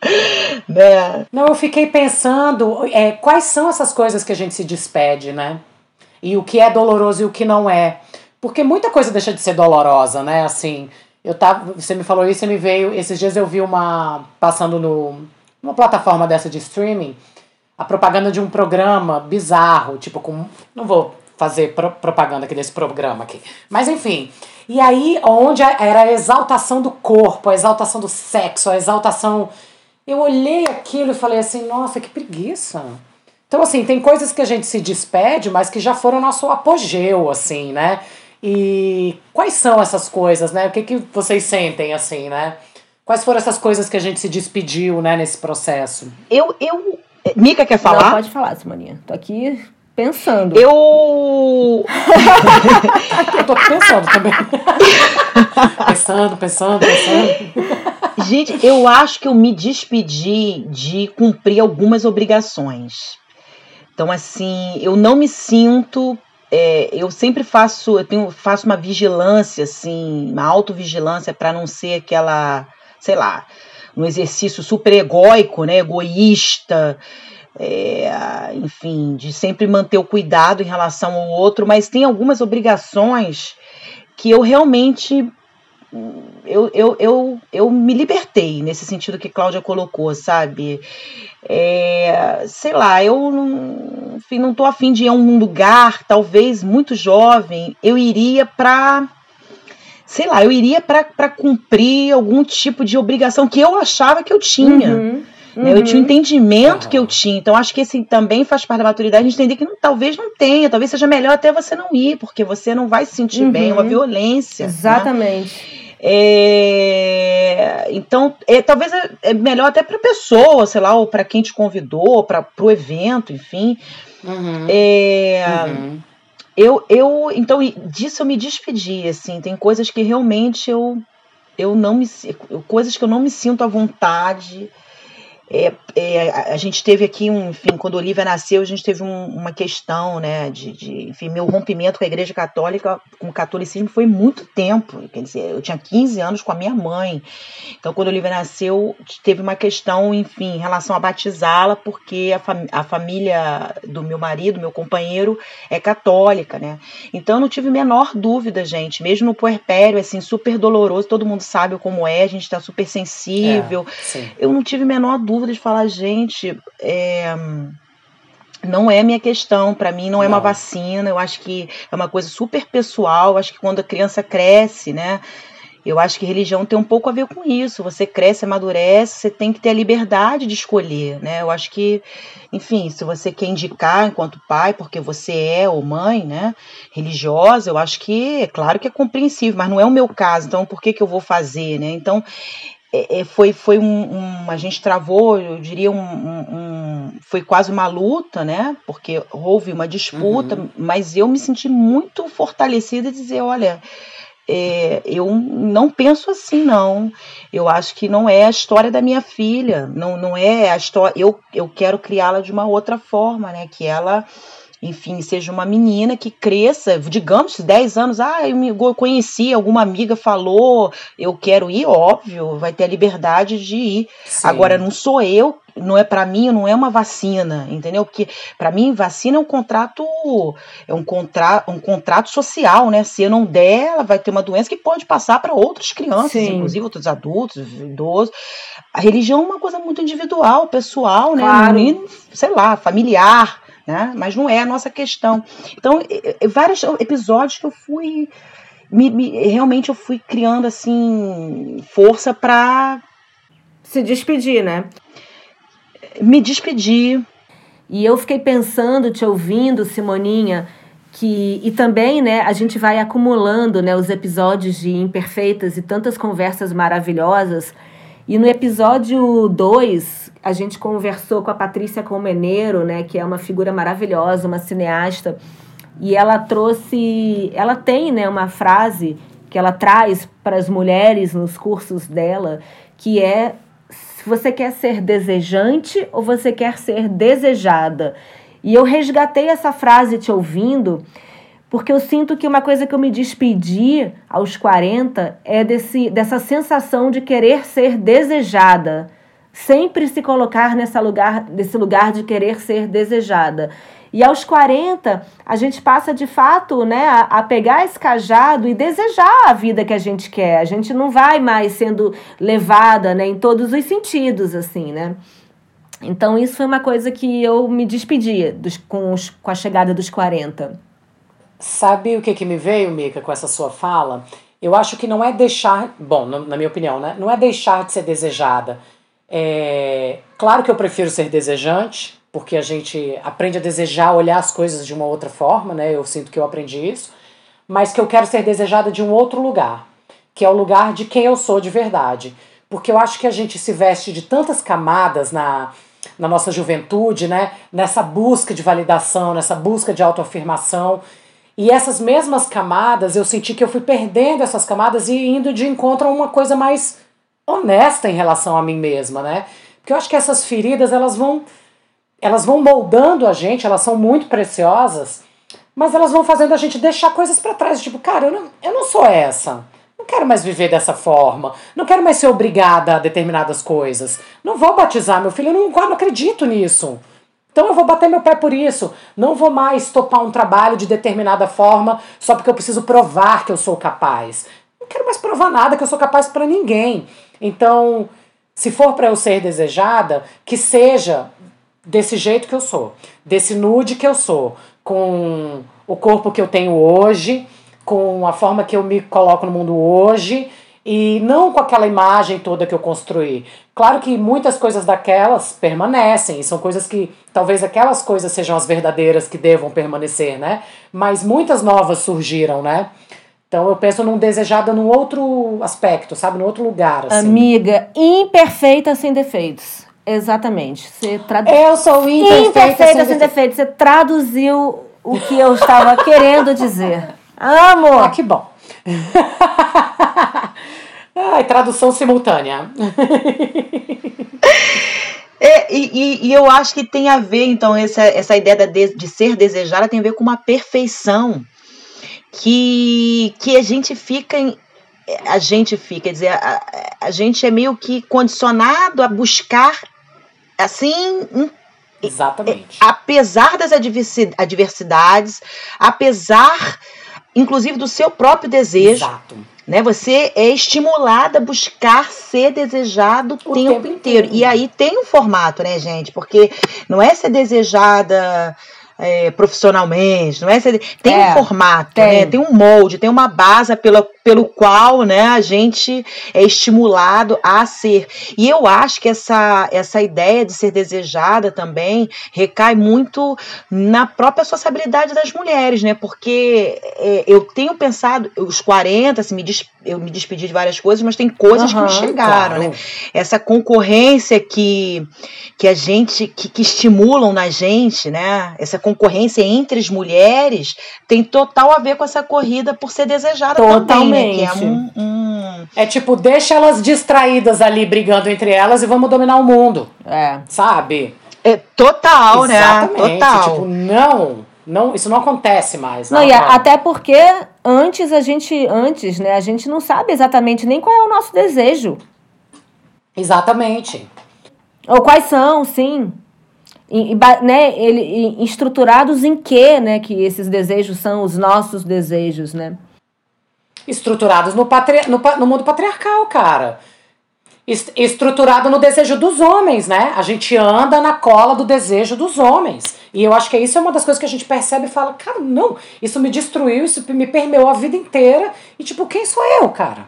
né? Não, eu fiquei pensando é, quais são essas coisas que a gente se despede, né? E o que é doloroso e o que não é. Porque muita coisa deixa de ser dolorosa, né? Assim, eu tava. Você me falou isso e me veio. Esses dias eu vi uma. passando no, numa plataforma dessa de streaming a propaganda de um programa bizarro, tipo com. Não vou fazer pro, propaganda aqui desse programa aqui. Mas enfim. E aí, onde era a exaltação do corpo, a exaltação do sexo, a exaltação. Eu olhei aquilo e falei assim, nossa, que preguiça. Então, assim, tem coisas que a gente se despede, mas que já foram nosso apogeu, assim, né? E quais são essas coisas, né? O que, que vocês sentem, assim, né? Quais foram essas coisas que a gente se despediu, né, nesse processo? Eu, eu Mica quer falar? Não, pode falar, Simoninha. Tô aqui pensando. Eu. eu tô pensando também. pensando, pensando, pensando. Gente, eu acho que eu me despedi de cumprir algumas obrigações. Então, assim, eu não me sinto. É, eu sempre faço, eu tenho, faço uma vigilância, assim, uma autovigilância para não ser aquela, sei lá, um exercício super egóico, né, egoísta, é, enfim, de sempre manter o cuidado em relação ao outro, mas tem algumas obrigações que eu realmente eu, eu, eu, eu me libertei nesse sentido que Cláudia colocou, sabe? É, sei lá, eu não, enfim, não tô afim de ir a um lugar, talvez muito jovem, eu iria para sei lá, eu iria para cumprir algum tipo de obrigação que eu achava que eu tinha. Uhum. Uhum. Eu tinha um entendimento uhum. que eu tinha. Então, acho que esse também faz parte da maturidade, a gente entender que não, talvez não tenha, talvez seja melhor até você não ir, porque você não vai se sentir uhum. bem, é uma violência. Né? Exatamente. Né? É, então, é, talvez é, é melhor até para a pessoa, sei lá, ou para quem te convidou, para o evento, enfim. Uhum. É, uhum. Eu, eu, então, disso eu me despedi, assim, tem coisas que realmente eu, eu não me, coisas que eu não me sinto à vontade, é, é, a gente teve aqui, um, enfim, quando Olivia nasceu, a gente teve um, uma questão, né, de, de, enfim, meu rompimento com a Igreja Católica, com o catolicismo, foi muito tempo, quer dizer, eu tinha 15 anos com a minha mãe, então quando Olivia nasceu, teve uma questão, enfim, em relação a batizá-la, porque a, fam a família do meu marido, meu companheiro, é católica, né, então eu não tive menor dúvida, gente, mesmo no puerpério, assim, super doloroso, todo mundo sabe como é, a gente tá super sensível, é, eu não tive menor dúvida dúvida de falar, gente, é, não é minha questão, para mim não é não. uma vacina, eu acho que é uma coisa super pessoal, acho que quando a criança cresce, né, eu acho que religião tem um pouco a ver com isso. Você cresce, amadurece, você tem que ter a liberdade de escolher, né? Eu acho que, enfim, se você quer indicar enquanto pai, porque você é ou mãe, né, religiosa, eu acho que, é claro que é compreensível, mas não é o meu caso, então por que, que eu vou fazer, né? Então, é, é, foi, foi um, um, A gente travou, eu diria, um, um, Foi quase uma luta, né? Porque houve uma disputa, uhum. mas eu me senti muito fortalecida de dizer: olha. É, eu não penso assim, não. Eu acho que não é a história da minha filha, não, não é a história. Eu, eu quero criá-la de uma outra forma, né? Que ela enfim, seja uma menina que cresça, digamos, 10 anos, ah, eu, conheci, alguma amiga falou, eu quero ir, óbvio, vai ter a liberdade de ir. Sim. Agora, não sou eu, não é para mim, não é uma vacina, entendeu? Porque para mim vacina é um contrato, é um contrato, um contrato social, né? Se eu não der, ela vai ter uma doença que pode passar para outras crianças, Sim. inclusive outros adultos, idosos. A religião é uma coisa muito individual, pessoal, né? Claro. sei lá, familiar né? Mas não é a nossa questão. Então, vários episódios que eu fui me, me, realmente eu fui criando assim força para se despedir, né? Me despedir. E eu fiquei pensando, te ouvindo, Simoninha, que e também, né, a gente vai acumulando, né, os episódios de imperfeitas e tantas conversas maravilhosas. E no episódio 2, a gente conversou com a Patrícia Comeneiro, né, que é uma figura maravilhosa, uma cineasta, e ela trouxe, ela tem, né, uma frase que ela traz para as mulheres nos cursos dela, que é você quer ser desejante ou você quer ser desejada. E eu resgatei essa frase te ouvindo, porque eu sinto que uma coisa que eu me despedi aos 40 é desse, dessa sensação de querer ser desejada. Sempre se colocar nessa lugar, nesse lugar de querer ser desejada. E aos 40, a gente passa de fato né, a, a, pegar esse cajado e desejar a vida que a gente quer. A gente não vai mais sendo levada né, em todos os sentidos, assim, né? Então, isso foi uma coisa que eu me despedi dos, com, os, com a chegada dos 40. Sabe o que, que me veio, Mica, com essa sua fala? Eu acho que não é deixar, bom, na minha opinião, né? Não é deixar de ser desejada. É, claro que eu prefiro ser desejante, porque a gente aprende a desejar olhar as coisas de uma outra forma, né? Eu sinto que eu aprendi isso, mas que eu quero ser desejada de um outro lugar, que é o lugar de quem eu sou de verdade. Porque eu acho que a gente se veste de tantas camadas na, na nossa juventude, né? Nessa busca de validação, nessa busca de autoafirmação. E essas mesmas camadas, eu senti que eu fui perdendo essas camadas e indo de encontro a uma coisa mais honesta em relação a mim mesma, né? Porque eu acho que essas feridas, elas vão elas vão moldando a gente, elas são muito preciosas, mas elas vão fazendo a gente deixar coisas para trás, tipo, cara, eu não, eu não sou essa. Não quero mais viver dessa forma. Não quero mais ser obrigada a determinadas coisas. Não vou batizar meu filho, eu não, eu não acredito nisso. Então eu vou bater meu pé por isso. Não vou mais topar um trabalho de determinada forma só porque eu preciso provar que eu sou capaz. Não quero mais provar nada que eu sou capaz para ninguém. Então, se for para eu ser desejada, que seja desse jeito que eu sou, desse nude que eu sou, com o corpo que eu tenho hoje, com a forma que eu me coloco no mundo hoje e não com aquela imagem toda que eu construí. Claro que muitas coisas daquelas permanecem, e são coisas que talvez aquelas coisas sejam as verdadeiras que devam permanecer, né? Mas muitas novas surgiram, né? Então eu penso num desejada num outro aspecto, sabe? Num outro lugar. Assim. Amiga, imperfeita sem defeitos. Exatamente. Você tradu... Eu sou imperfeita, imperfeita sem, defeitos. Você traduziu o que eu estava querendo dizer. Amo! Ah, que bom. Ai, tradução simultânea. É, e, e, eu acho que tem a ver, então, essa, essa ideia de, de ser desejada tem a ver com uma perfeição que, que a gente fica em, a gente fica, quer dizer, a, a gente é meio que condicionado a buscar assim. Exatamente. Apesar das adversidades, apesar, inclusive, do seu próprio desejo. Exato. Né? Você é estimulada a buscar ser desejado o tempo, tempo inteiro. inteiro. E aí tem um formato, né, gente? Porque não é ser desejada é, profissionalmente, não é? Tem é, um formato, tem. Né? tem um molde, tem uma base pela, pelo qual né, a gente é estimulado a ser. E eu acho que essa, essa ideia de ser desejada também recai muito na própria sociabilidade das mulheres, né? Porque é, eu tenho pensado, os 40, assim, me des, eu me despedi de várias coisas, mas tem coisas uhum, que me chegaram, claro. né? Essa concorrência que, que a gente, que, que estimulam na gente, né? Essa concorrência entre as mulheres tem total a ver com essa corrida por ser desejada Totalmente. também, né? Que é um, um... É tipo, deixa elas distraídas ali brigando entre elas e vamos dominar o mundo. É. Sabe? É total, Exatamente. né? Total. Tipo, não, não, isso não acontece mais. Não, não e até porque antes a gente, antes, né, a gente não sabe exatamente nem qual é o nosso desejo. Exatamente. Ou quais são, sim. E, né, ele, estruturados em que, né, que esses desejos são os nossos desejos, né? Estruturados no, patri, no, no mundo patriarcal, cara. estruturado no desejo dos homens, né? A gente anda na cola do desejo dos homens. E eu acho que isso é uma das coisas que a gente percebe e fala, cara, não, isso me destruiu, isso me permeou a vida inteira. E tipo, quem sou eu, cara?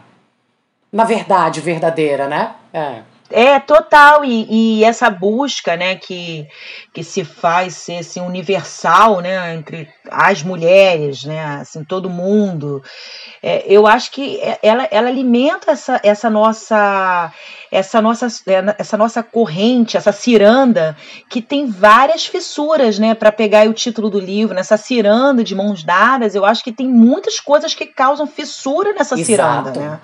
Na verdade, verdadeira, né? É. É, total, e, e, essa busca, né, que, que se faz ser assim, universal, né, entre as mulheres, né, assim, todo mundo, é, eu acho que ela, ela alimenta essa, essa nossa essa nossa é, essa nossa corrente, essa ciranda que tem várias fissuras, né, para pegar o título do livro, nessa ciranda de mãos dadas, eu acho que tem muitas coisas que causam fissura nessa Exato. ciranda, né?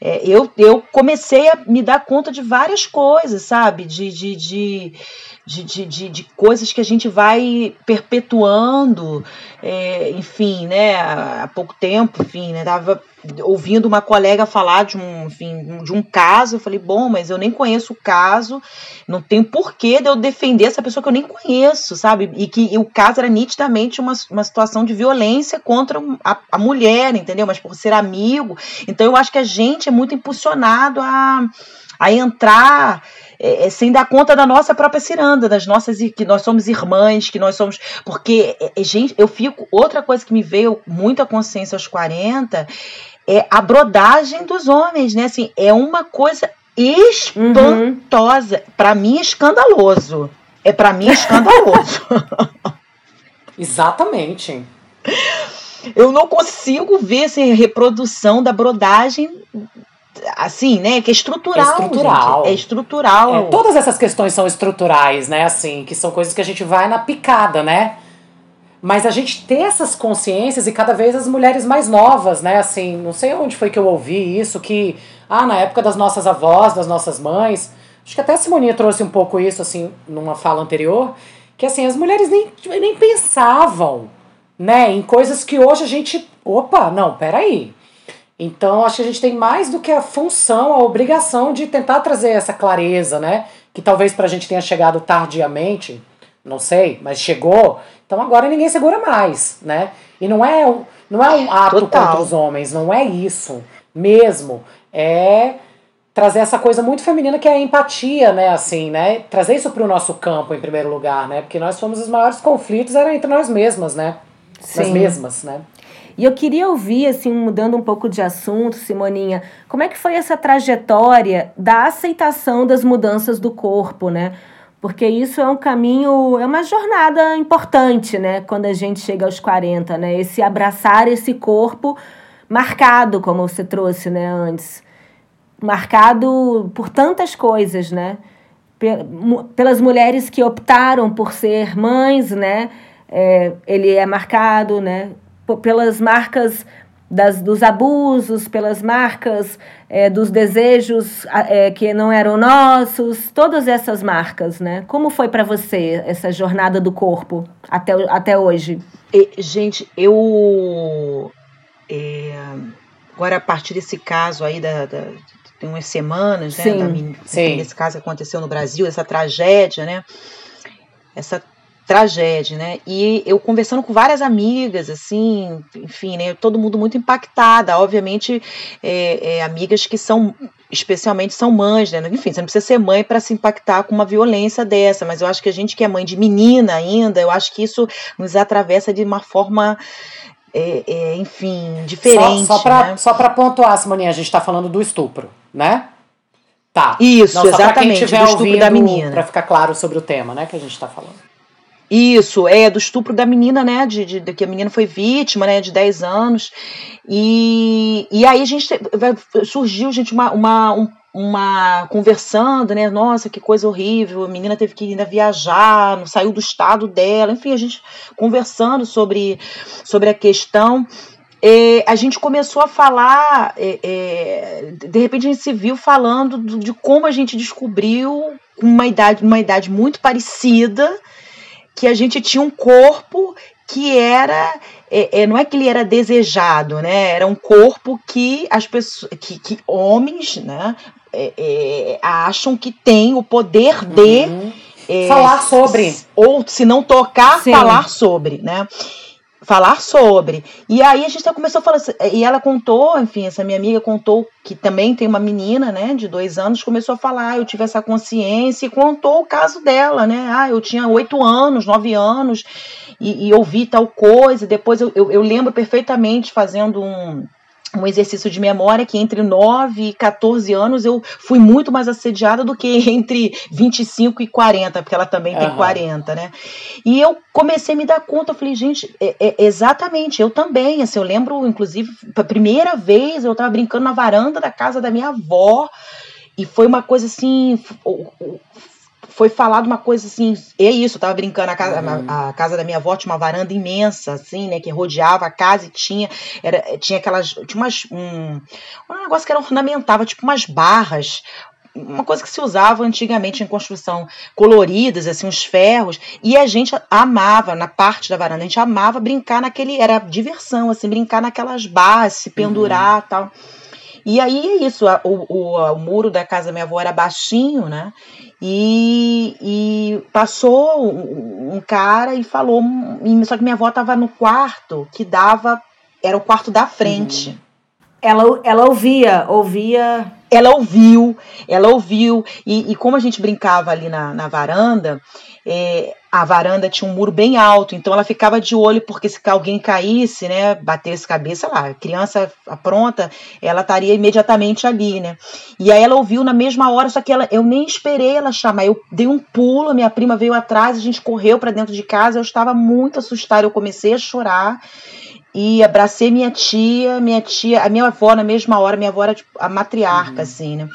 É, eu, eu comecei a me dar conta de várias coisas, sabe? De, de, de, de, de, de, de coisas que a gente vai perpetuando, é, enfim, né? Há pouco tempo, enfim, né? Tava ouvindo uma colega falar de um, enfim, de um caso, eu falei, bom, mas eu nem conheço o caso, não tem porquê de eu defender essa pessoa que eu nem conheço, sabe? E que e o caso era nitidamente uma, uma situação de violência contra a, a mulher, entendeu? Mas por ser amigo. Então eu acho que a gente é muito impulsionado a, a entrar é, é, sem dar conta da nossa própria ciranda, das nossas que nós somos irmãs, que nós somos. Porque, é, é gente, eu fico. Outra coisa que me veio muito à consciência aos 40 é a brodagem dos homens, né? Assim, é uma coisa espantosa. Uhum. Para mim, escandaloso. É para mim escandaloso. Exatamente. Eu não consigo ver assim, reprodução da brodagem assim, né? Que é estrutural. É estrutural. Gente, é estrutural. É, todas essas questões são estruturais, né? Assim, que são coisas que a gente vai na picada, né? Mas a gente ter essas consciências e cada vez as mulheres mais novas, né? Assim, não sei onde foi que eu ouvi isso, que, ah, na época das nossas avós, das nossas mães, acho que até a Simoninha trouxe um pouco isso, assim, numa fala anterior, que, assim, as mulheres nem, nem pensavam, né, em coisas que hoje a gente, opa, não, peraí, então, acho que a gente tem mais do que a função, a obrigação de tentar trazer essa clareza, né? Que talvez para a gente tenha chegado tardiamente, não sei, mas chegou. Então agora ninguém segura mais, né? E não é, não é um ato Total. contra os homens, não é isso mesmo. É trazer essa coisa muito feminina que é a empatia, né? Assim, né? Trazer isso para o nosso campo em primeiro lugar, né? Porque nós fomos os maiores conflitos era entre nós mesmas, né? Sim. Nós mesmas, né? E eu queria ouvir, assim, mudando um pouco de assunto, Simoninha, como é que foi essa trajetória da aceitação das mudanças do corpo, né? Porque isso é um caminho, é uma jornada importante, né? Quando a gente chega aos 40, né? Esse abraçar esse corpo marcado, como você trouxe, né, antes. Marcado por tantas coisas, né? Pelas mulheres que optaram por ser mães, né? É, ele é marcado, né? Pelas marcas das, dos abusos, pelas marcas é, dos desejos é, que não eram nossos, todas essas marcas, né? Como foi para você essa jornada do corpo até, até hoje? E, gente, eu é, agora a partir desse caso aí da, da tem umas semanas, né? Sim, da, sim. Esse caso aconteceu no Brasil, essa tragédia, né? Essa tragédia, né? E eu conversando com várias amigas, assim, enfim, né? Todo mundo muito impactada. Obviamente, é, é, amigas que são, especialmente, são mães, né? Enfim, você não precisa ser mãe para se impactar com uma violência dessa, mas eu acho que a gente que é mãe de menina ainda, eu acho que isso nos atravessa de uma forma. É, é, enfim, diferente. Só, só para né? Só pontuar, Simoninha, a gente está falando do estupro, né? Tá. Isso, Não, exatamente, do estupro da menina. Para ficar claro sobre o tema, né, que a gente está falando. Isso, é do estupro da menina, né? De, de, de, que a menina foi vítima, né? De 10 anos. E, e aí a gente surgiu, gente, uma, uma, um, uma conversando, né? Nossa, que coisa horrível. A menina teve que ainda viajar, não saiu do estado dela. Enfim, a gente conversando sobre, sobre a questão. É, a gente começou a falar, é, é, de repente a gente se viu falando de como a gente descobriu uma idade, uma idade muito parecida que a gente tinha um corpo que era é, é, não é que ele era desejado, né? Era um corpo que as pessoas, que, que homens, né, é, é acham que tem o poder de uhum. É, falar sobre ou se não tocar, Sim. falar sobre, né? Falar sobre. E aí a gente começou a falar, e ela contou, enfim, essa minha amiga contou que também tem uma menina, né, de dois anos, começou a falar, ah, eu tive essa consciência e contou o caso dela, né, ah, eu tinha oito anos, nove anos e, e ouvi tal coisa, depois eu, eu, eu lembro perfeitamente fazendo um um exercício de memória que entre 9 e 14 anos eu fui muito mais assediada do que entre 25 e 40, porque ela também uhum. tem 40, né? E eu comecei a me dar conta, eu falei, gente, é, é, exatamente, eu também, assim, eu lembro, inclusive, a primeira vez eu tava brincando na varanda da casa da minha avó, e foi uma coisa assim, foi falado uma coisa assim, é isso, eu tava brincando, a casa, uhum. a, a, casa da minha avó tinha uma varanda imensa, assim, né, que rodeava a casa e tinha, era, tinha aquelas, tinha umas, um, um negócio que era ornamentava, tipo umas barras, uma coisa que se usava antigamente em construção, coloridas, assim, uns ferros, e a gente amava, na parte da varanda, a gente amava brincar naquele, era diversão, assim, brincar naquelas barras, se pendurar e tal. E aí é isso, o, o, o, muro da casa da minha avó era baixinho, né? E, e passou um, um cara e falou. Só que minha avó estava no quarto que dava. Era o quarto da frente. Uhum. Ela, ela ouvia, ouvia. Ela ouviu, ela ouviu. E, e como a gente brincava ali na, na varanda, é, a varanda tinha um muro bem alto, então ela ficava de olho, porque se alguém caísse, né, batesse cabeça lá, criança pronta, ela estaria imediatamente ali, né. E aí ela ouviu na mesma hora, só que ela, eu nem esperei ela chamar, eu dei um pulo, minha prima veio atrás, a gente correu para dentro de casa, eu estava muito assustada, eu comecei a chorar e abracei minha tia, minha tia, a minha avó na mesma hora, minha avó era tipo, a matriarca, uhum. assim, né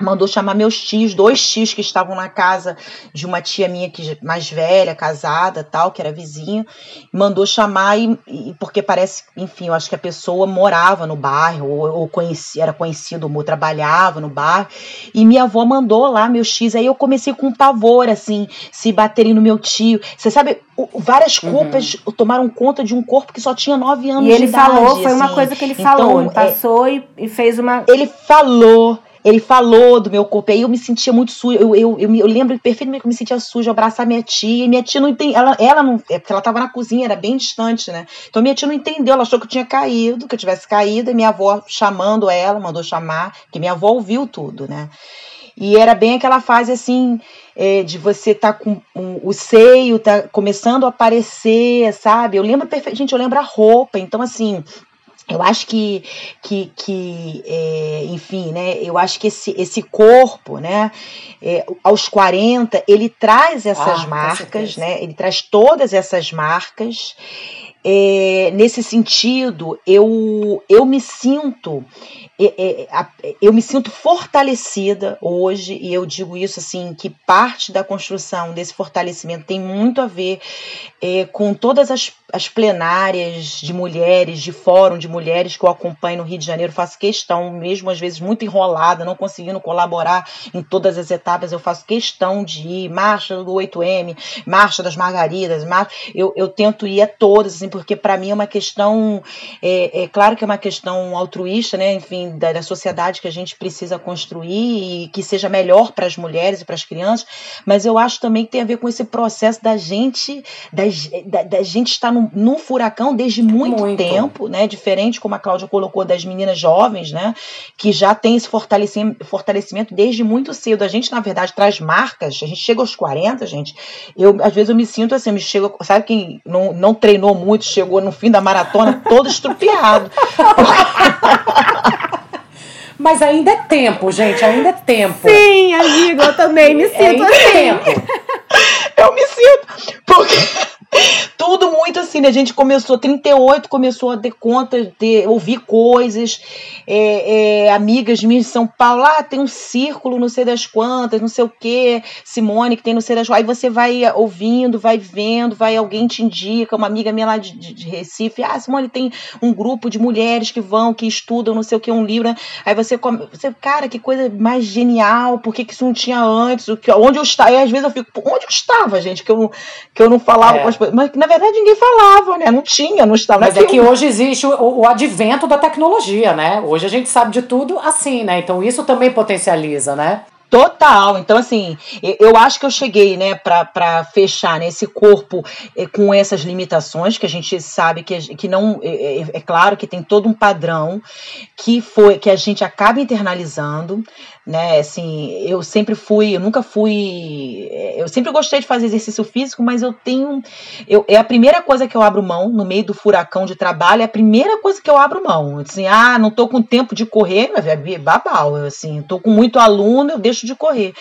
mandou chamar meus tios, dois tios que estavam na casa de uma tia minha que mais velha, casada, tal, que era vizinho, mandou chamar e, e porque parece, enfim, eu acho que a pessoa morava no bairro ou, ou conhecia, era conhecido ou trabalhava no bairro, e minha avó mandou lá meus tios, aí eu comecei com pavor assim, se baterem no meu tio. Você sabe, várias uhum. culpas uhum. tomaram conta de um corpo que só tinha nove anos e de idade. E ele falou, foi uma assim. coisa que ele falou, então, ele passou é, e, e fez uma Ele falou ele falou do meu corpo, aí eu me sentia muito suja. Eu, eu, eu, eu lembro perfeitamente que eu me sentia suja, abraçar minha tia, e minha tia não entendeu. Ela, ela não. É porque ela estava na cozinha, era bem distante, né? Então minha tia não entendeu, ela achou que eu tinha caído, que eu tivesse caído, e minha avó chamando ela, mandou chamar, que minha avó ouviu tudo, né? E era bem aquela fase assim, é, de você tá com um, o seio, tá começando a aparecer, sabe? Eu lembro perfeitamente, gente, eu lembro a roupa, então assim, eu acho que, que, que é, enfim, né, eu acho que esse, esse corpo, né, é, aos 40, ele traz essas ah, marcas, né, ele traz todas essas marcas, é, nesse sentido, eu, eu me sinto eu me sinto fortalecida hoje e eu digo isso assim que parte da construção desse fortalecimento tem muito a ver é, com todas as, as plenárias de mulheres, de fórum de mulheres que eu acompanho no Rio de Janeiro, faço questão, mesmo às vezes muito enrolada, não conseguindo colaborar em todas as etapas, eu faço questão de ir, marcha do 8M, marcha das margaridas, marcha, eu, eu tento ir a todas, assim, porque para mim é uma questão, é, é claro que é uma questão altruísta, né, enfim, da, da sociedade que a gente precisa construir e que seja melhor para as mulheres e para as crianças, mas eu acho também que tem a ver com esse processo da gente da, da, da gente estar num, num, furacão desde muito, muito, tempo, né? Diferente como a Cláudia colocou das meninas jovens, né? Que já tem esse fortalecimento, fortalecimento desde muito cedo. A gente, na verdade, traz marcas, a gente chega aos 40, gente. Eu, às vezes, eu me sinto assim, me chego, sabe quem não, não treinou muito, chegou no fim da maratona todo estrupiado. Mas ainda é tempo, gente, ainda é tempo. Sim, amiga, eu também me é sinto é assim. Tempo. Eu me sinto. Porque tudo muito assim, né? A gente começou, 38, começou a ter conta, de ouvir coisas. É, é, amigas minhas de São Paulo, ah, tem um círculo, não sei das quantas, não sei o quê, Simone, que tem não sei das Aí você vai ouvindo, vai vendo, vai alguém te indica, uma amiga minha lá de, de, de Recife, ah, Simone, tem um grupo de mulheres que vão, que estudam, não sei o que, um livro. Né? Aí você, come, você cara, que coisa mais genial, por que, que isso não tinha antes? O que, onde eu estava? E às vezes eu fico, onde eu estava, gente, que eu, que eu não falava é. com as pessoas. Mas na verdade ninguém falava, né? Não tinha, não estava. Mas é que hoje existe o, o, advento da tecnologia, né? Hoje a gente sabe de tudo assim, né? Então isso também potencializa, né? Total. Então, assim, eu acho que eu cheguei, né, para fechar né, corpo eh, com essas limitações, que a gente sabe que, que não. É, é, claro que tem todo um padrão que foi que a gente acaba internalizando, né? Assim, eu sempre fui, eu nunca fui. Eh, eu sempre gostei de fazer exercício físico, mas eu tenho. Eu, é a primeira coisa que eu abro mão no meio do furacão de trabalho, é a primeira coisa que eu abro mão. Assim, ah, não tô com tempo de correr, é babau. Assim, tô com muito aluno, eu deixo de correr.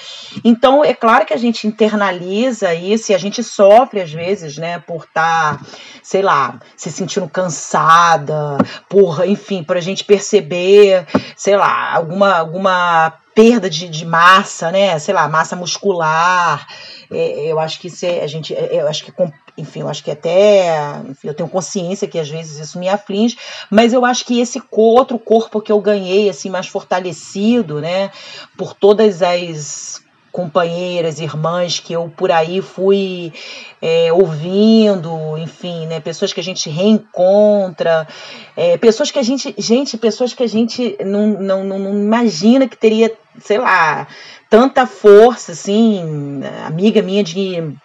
Então, é claro que a gente internaliza isso e a gente sofre às vezes, né, por estar, tá, sei lá, se sentindo cansada, por, enfim, por a gente perceber, sei lá, alguma, alguma perda de, de massa, né, sei lá, massa muscular. É, eu acho que isso é, a gente, é, eu acho que enfim, eu acho que até, enfim, eu tenho consciência que às vezes isso me aflige, mas eu acho que esse outro corpo que eu ganhei, assim, mais fortalecido, né, por todas as companheiras, irmãs que eu por aí fui é, ouvindo, enfim, né, pessoas que a gente reencontra, é, pessoas que a gente, gente, pessoas que a gente não, não, não, não imagina que teria, sei lá, tanta força, assim, amiga minha de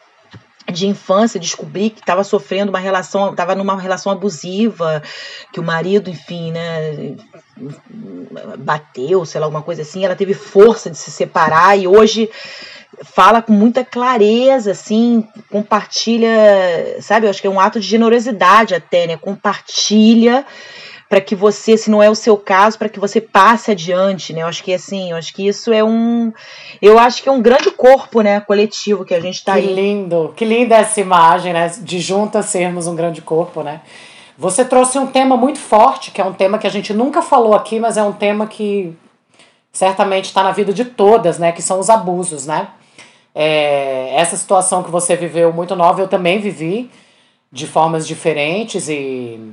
de infância descobri que estava sofrendo uma relação, estava numa relação abusiva, que o marido, enfim, né, bateu, sei lá, alguma coisa assim, ela teve força de se separar e hoje fala com muita clareza, assim, compartilha, sabe, eu acho que é um ato de generosidade até, né, compartilha para que você, se não é o seu caso, para que você passe adiante, né? Eu acho que assim, eu acho que isso é um, eu acho que é um grande corpo, né, coletivo que a gente está aí. Que lindo, que linda essa imagem, né, de juntas sermos um grande corpo, né? Você trouxe um tema muito forte, que é um tema que a gente nunca falou aqui, mas é um tema que certamente está na vida de todas, né? Que são os abusos, né? É, essa situação que você viveu muito nova, eu também vivi de formas diferentes e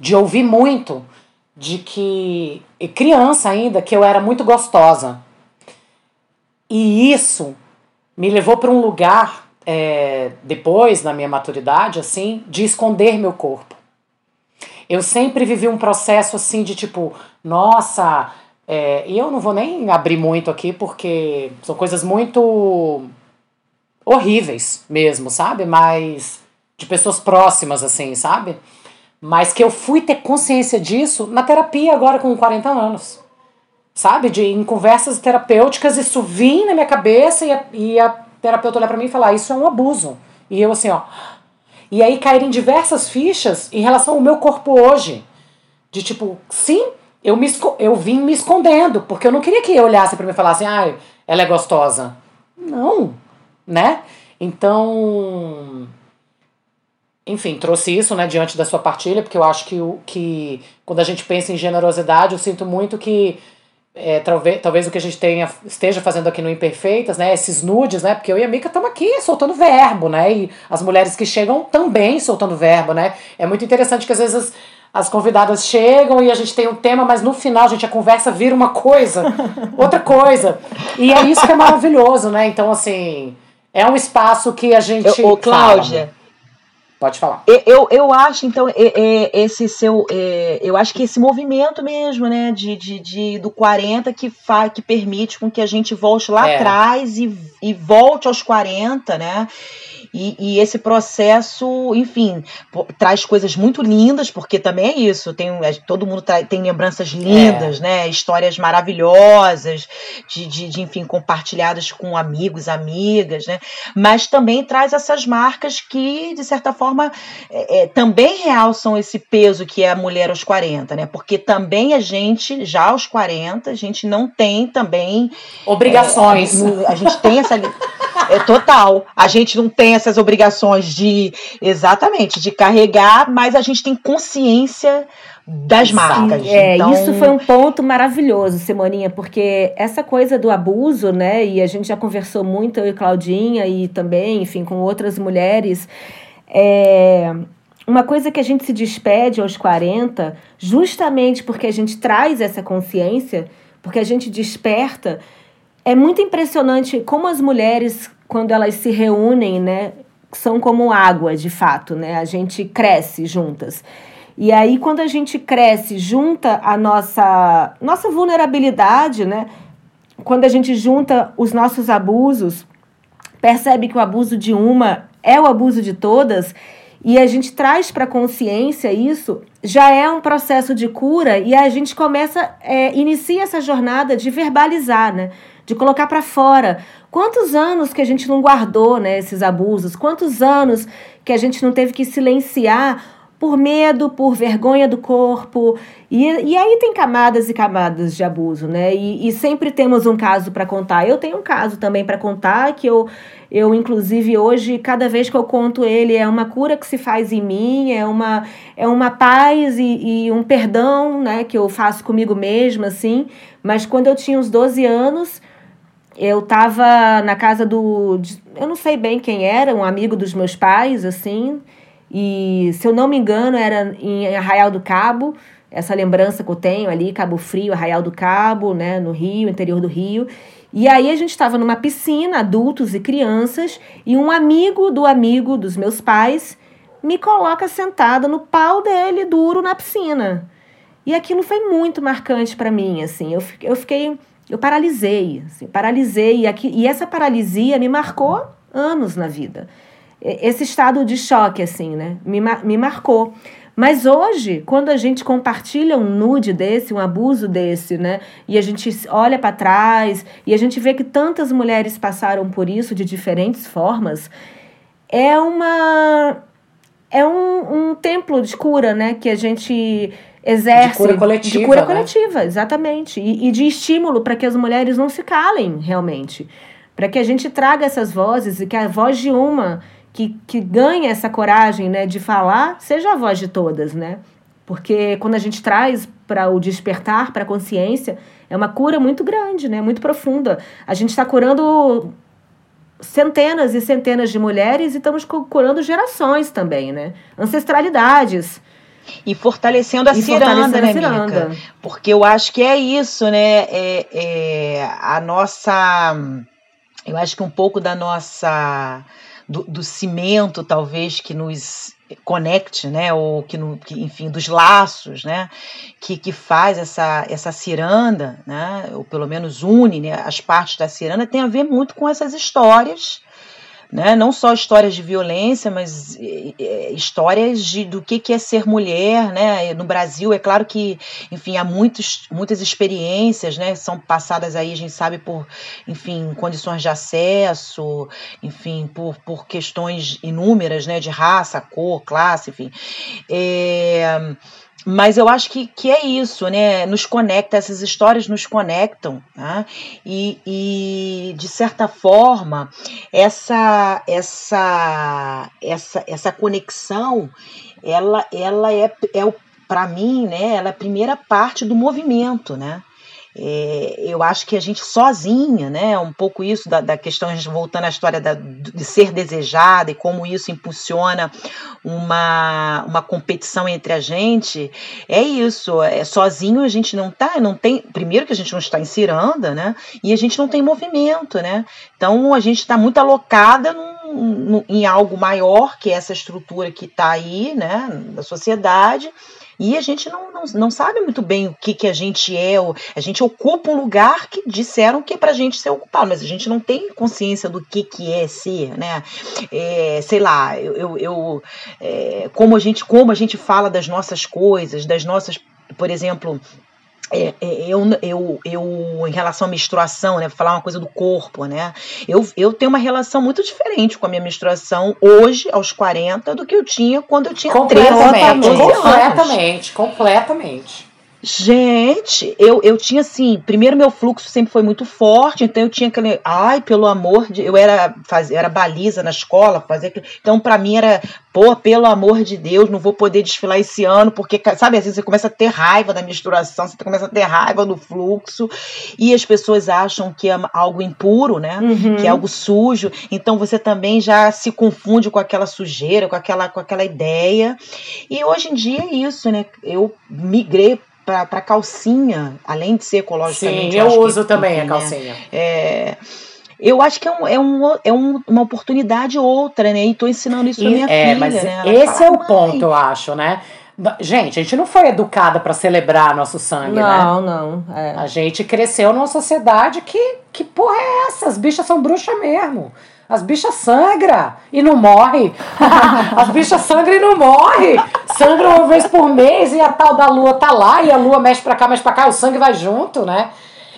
de ouvir muito de que, criança ainda, que eu era muito gostosa. E isso me levou para um lugar, é, depois, na minha maturidade, assim, de esconder meu corpo. Eu sempre vivi um processo assim de tipo, nossa, é, e eu não vou nem abrir muito aqui porque são coisas muito horríveis mesmo, sabe? Mas de pessoas próximas, assim, sabe? Mas que eu fui ter consciência disso na terapia agora com 40 anos. Sabe? De, em conversas terapêuticas, isso vinha na minha cabeça e a, e a terapeuta olhar para mim e falar: Isso é um abuso. E eu assim, ó. E aí caírem diversas fichas em relação ao meu corpo hoje. De tipo, sim, eu, me, eu vim me escondendo, porque eu não queria que olhasse para mim e falasse: Ah, ela é gostosa. Não, né? Então enfim, trouxe isso né, diante da sua partilha, porque eu acho que, o, que quando a gente pensa em generosidade, eu sinto muito que é, talvez, talvez o que a gente tenha, esteja fazendo aqui no Imperfeitas, né, esses nudes, né, porque eu e a Mica estamos aqui soltando verbo, né, e as mulheres que chegam também soltando verbo, né, é muito interessante que às vezes as, as convidadas chegam e a gente tem um tema, mas no final, gente, a conversa vira uma coisa, outra coisa, e é isso que é maravilhoso, né, então assim, é um espaço que a gente... Ô, Cláudia... Fala, Pode falar. Eu, eu acho, então, esse seu. Eu acho que esse movimento mesmo, né, de, de, de do 40 que, fa, que permite com que a gente volte lá é. atrás e, e volte aos 40, né? E, e esse processo, enfim, traz coisas muito lindas, porque também é isso, tem, é, todo mundo tem lembranças lindas, é. né? Histórias maravilhosas, de, de, de, enfim, compartilhadas com amigos, amigas, né? Mas também traz essas marcas que, de certa forma, é, é também realçam esse peso que é a mulher aos 40, né? Porque também a gente, já aos 40, a gente não tem também. Obrigações. É, a, a gente tem essa. É total. A gente não tem essas obrigações de exatamente de carregar, mas a gente tem consciência das marcas. É, então... isso foi um ponto maravilhoso, Simoninha, porque essa coisa do abuso, né? E a gente já conversou muito, eu e Claudinha, e também, enfim, com outras mulheres. É uma coisa que a gente se despede aos 40, justamente porque a gente traz essa consciência, porque a gente desperta. É muito impressionante como as mulheres quando elas se reúnem, né, são como água, de fato, né? A gente cresce juntas. E aí, quando a gente cresce, junta a nossa, nossa vulnerabilidade, né? quando a gente junta os nossos abusos, percebe que o abuso de uma é o abuso de todas e a gente traz para consciência isso, já é um processo de cura e a gente começa, é, inicia essa jornada de verbalizar, né? De colocar para fora. Quantos anos que a gente não guardou né, esses abusos? Quantos anos que a gente não teve que silenciar por medo, por vergonha do corpo. E, e aí tem camadas e camadas de abuso, né? E, e sempre temos um caso para contar. Eu tenho um caso também para contar que eu, eu, inclusive, hoje, cada vez que eu conto ele, é uma cura que se faz em mim, é uma, é uma paz e, e um perdão, né? Que eu faço comigo mesma, assim. Mas quando eu tinha uns 12 anos. Eu estava na casa do. Eu não sei bem quem era, um amigo dos meus pais, assim. E, se eu não me engano, era em Arraial do Cabo, essa lembrança que eu tenho ali, Cabo Frio, Arraial do Cabo, né, no Rio, interior do Rio. E aí a gente estava numa piscina, adultos e crianças, e um amigo do amigo dos meus pais me coloca sentada no pau dele, duro, na piscina. E aquilo foi muito marcante para mim, assim. Eu, eu fiquei, eu paralisei, assim, paralisei. E, aqui, e essa paralisia me marcou anos na vida esse estado de choque, assim, né? Me, me marcou. Mas hoje, quando a gente compartilha um nude desse, um abuso desse, né? E a gente olha para trás e a gente vê que tantas mulheres passaram por isso de diferentes formas, é uma. É um, um templo de cura, né? Que a gente exerce. De cura coletiva. De cura né? coletiva, exatamente. E, e de estímulo para que as mulheres não se calem, realmente. Para que a gente traga essas vozes e que a voz de uma que, que ganha essa coragem né, de falar seja a voz de todas, né? Porque quando a gente traz para o despertar, para a consciência, é uma cura muito grande, né? Muito profunda. A gente está curando centenas e centenas de mulheres e estamos curando gerações também, né? Ancestralidades. E fortalecendo a, e ciranda, fortalecendo né, a ciranda, Mica? Porque eu acho que é isso, né? É, é, a nossa. Eu acho que um pouco da nossa do, do cimento, talvez, que nos conecte, né, ou que, no, que, enfim, dos laços, né, que, que faz essa, essa ciranda, né, ou pelo menos une né, as partes da ciranda, tem a ver muito com essas histórias né? não só histórias de violência, mas é, histórias de, do que, que é ser mulher. Né? No Brasil, é claro que, enfim, há muitos, muitas experiências, né? são passadas aí, a gente sabe, por, enfim, condições de acesso, enfim, por, por questões inúmeras, né? de raça, cor, classe, enfim. É, mas eu acho que, que é isso, né? Nos conecta, essas histórias nos conectam, né? e, e de certa forma, essa, essa, essa, essa conexão, ela, ela é, é para mim, né? Ela é a primeira parte do movimento, né? É, eu acho que a gente sozinha, né, um pouco isso da, da questão, voltando à história da, de ser desejada e como isso impulsiona uma, uma competição entre a gente, é isso, é, sozinho a gente não tá, não tem, primeiro que a gente não está em ciranda, né, e a gente não tem movimento, né, então a gente está muito alocada num, num, em algo maior, que essa estrutura que está aí, né, da sociedade, e a gente não, não, não sabe muito bem o que, que a gente é, a gente ocupa um lugar que disseram que é pra gente ser ocupado, mas a gente não tem consciência do que, que é ser, né? É, sei lá, eu, eu, eu é, como, a gente, como a gente fala das nossas coisas, das nossas, por exemplo, é, é, eu, eu, eu, em relação à menstruação, né, falar uma coisa do corpo, né, eu, eu tenho uma relação muito diferente com a minha menstruação hoje, aos 40, do que eu tinha quando eu tinha 13, 14 anos. Completamente, completamente. Gente, eu, eu tinha assim, primeiro meu fluxo sempre foi muito forte, então eu tinha aquele, ai, pelo amor de, eu era faz, era baliza na escola, fazer então para mim era, pô, pelo amor de Deus, não vou poder desfilar esse ano, porque sabe, assim, você começa a ter raiva da misturação, você começa a ter raiva do fluxo, e as pessoas acham que é algo impuro, né? Uhum. Que é algo sujo, então você também já se confunde com aquela sujeira, com aquela com aquela ideia. E hoje em dia é isso, né? Eu migrei para calcinha, além de ser ecologicamente. Sim, eu, eu uso que, também enfim, a né, calcinha. Né? É, eu acho que é, um, é, um, é um, uma oportunidade outra, né? E estou ensinando isso para minha é, filha. Mas né? esse fala, é o ponto, eu acho, né? Gente, a gente não foi educada para celebrar nosso sangue, não, né? Não, não. É. A gente cresceu numa sociedade que. Que porra é essa? As bichas são bruxas mesmo. As bichas sangram e não morre. As bichas sangram e não morre. Sangram uma vez por mês e a tal da lua tá lá e a lua mexe pra cá, mexe pra cá, o sangue vai junto, né?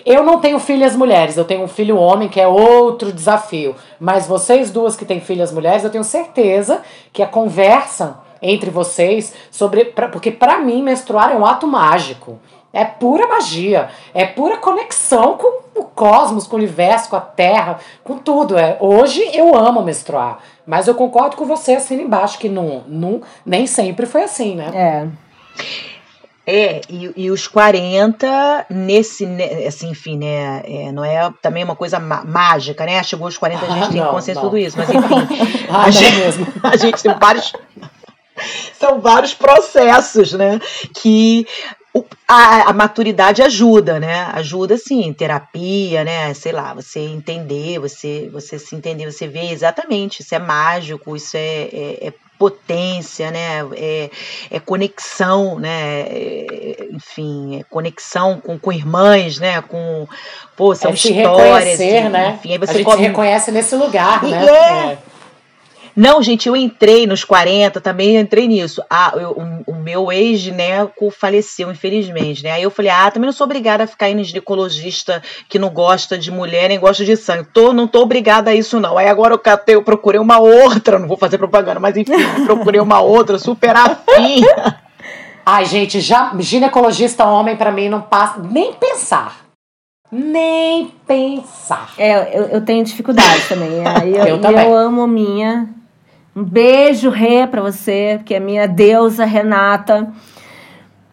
Eu não tenho filhas mulheres, eu tenho um filho homem, que é outro desafio. Mas vocês duas que têm filhas mulheres, eu tenho certeza que a conversa entre vocês sobre. Pra, porque para mim, menstruar é um ato mágico. É pura magia. É pura conexão com o cosmos, com o universo, com a terra, com tudo. É, hoje eu amo menstruar. Mas eu concordo com você assim embaixo, que não, não, nem sempre foi assim, né? É. É, e, e os 40, nesse, assim, enfim, né, é, não é também uma coisa mágica, né, chegou aos 40, a gente ah, tem consciência de tudo isso, mas enfim, ah, a, gente, mesmo. a gente tem vários, são vários processos, né, que a, a, maturidade ajuda, né? Ajuda sim, terapia, né? Sei lá, você entender, você, você se entender, você vê exatamente, isso é mágico, isso é, é, é potência, né? É, é conexão, né? É, enfim, é conexão com, com irmãs, né? Com, pô, são é histórias. Né? Enfim, aí você a gente come... se reconhece nesse lugar, né? É. é. Não, gente, eu entrei nos 40, também entrei nisso. Ah, eu, o, o, meu ex-gineco faleceu, infelizmente, né? Aí eu falei, ah, também não sou obrigada a ficar indo ginecologista que não gosta de mulher nem gosta de sangue. Tô, não tô obrigada a isso, não. Aí agora eu, catei, eu procurei uma outra, não vou fazer propaganda, mas enfim, procurei uma outra, super afim. Ai, gente, já ginecologista homem para mim não passa nem pensar. Nem pensar. É, eu, eu tenho dificuldade também. Aí eu, eu, também. eu amo minha um beijo, Rê, para você, que é minha deusa Renata.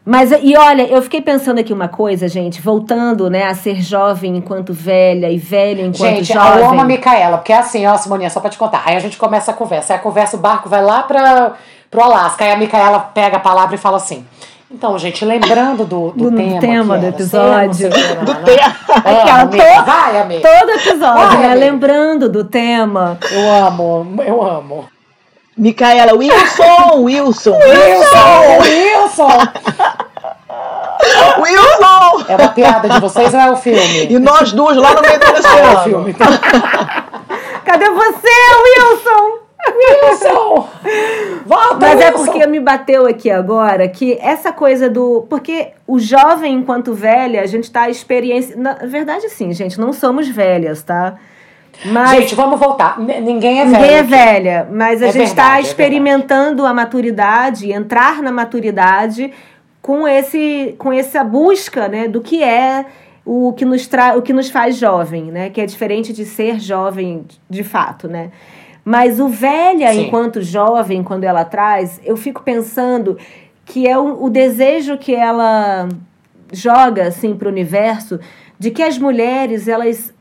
Mas, e olha, eu fiquei pensando aqui uma coisa, gente, voltando, né, a ser jovem enquanto velha e velha enquanto gente, jovem. Gente, eu amo a Micaela, porque é assim, ó, Simoninha, só pra te contar. Aí a gente começa a conversa, aí a conversa, o barco vai lá pra, pro Alasca, aí a Micaela pega a palavra e fala assim... Então, gente, lembrando do, do, do tema, tema do episódio. do tema. Aquela, amiga, vai, amiga. Todo episódio, vai, né? Lembrando do tema. Eu amo, eu amo. Micaela, Wilson, Wilson, Wilson, Wilson. Wilson! É uma piada de vocês ou é o filme? E nós duas lá no meio do oceano. É o filme. Cadê você, Wilson? Wilson! Volta, Mas Wilson. é porque me bateu aqui agora que essa coisa do. Porque o jovem, enquanto velha, a gente tá experiência. Na verdade, sim, gente, não somos velhas, tá? Mas, gente, vamos voltar. ninguém é velha. Ninguém é velha, mas a é gente está é experimentando é a maturidade, entrar na maturidade com esse com essa busca, né, do que é o que nos tra o que nos faz jovem, né, que é diferente de ser jovem de fato, né? Mas o velha Sim. enquanto jovem, quando ela traz, eu fico pensando que é o, o desejo que ela joga assim para o universo de que as mulheres elas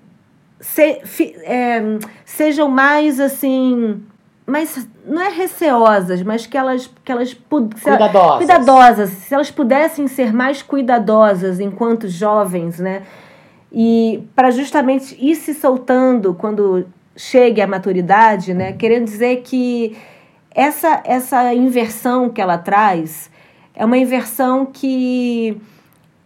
se, é, sejam mais assim mas não é receosas, mas que elas que elas cuidadosas. cuidadosas, se elas pudessem ser mais cuidadosas enquanto jovens, né? E para justamente ir se soltando quando chegue à maturidade, né? Querendo dizer que essa essa inversão que ela traz é uma inversão que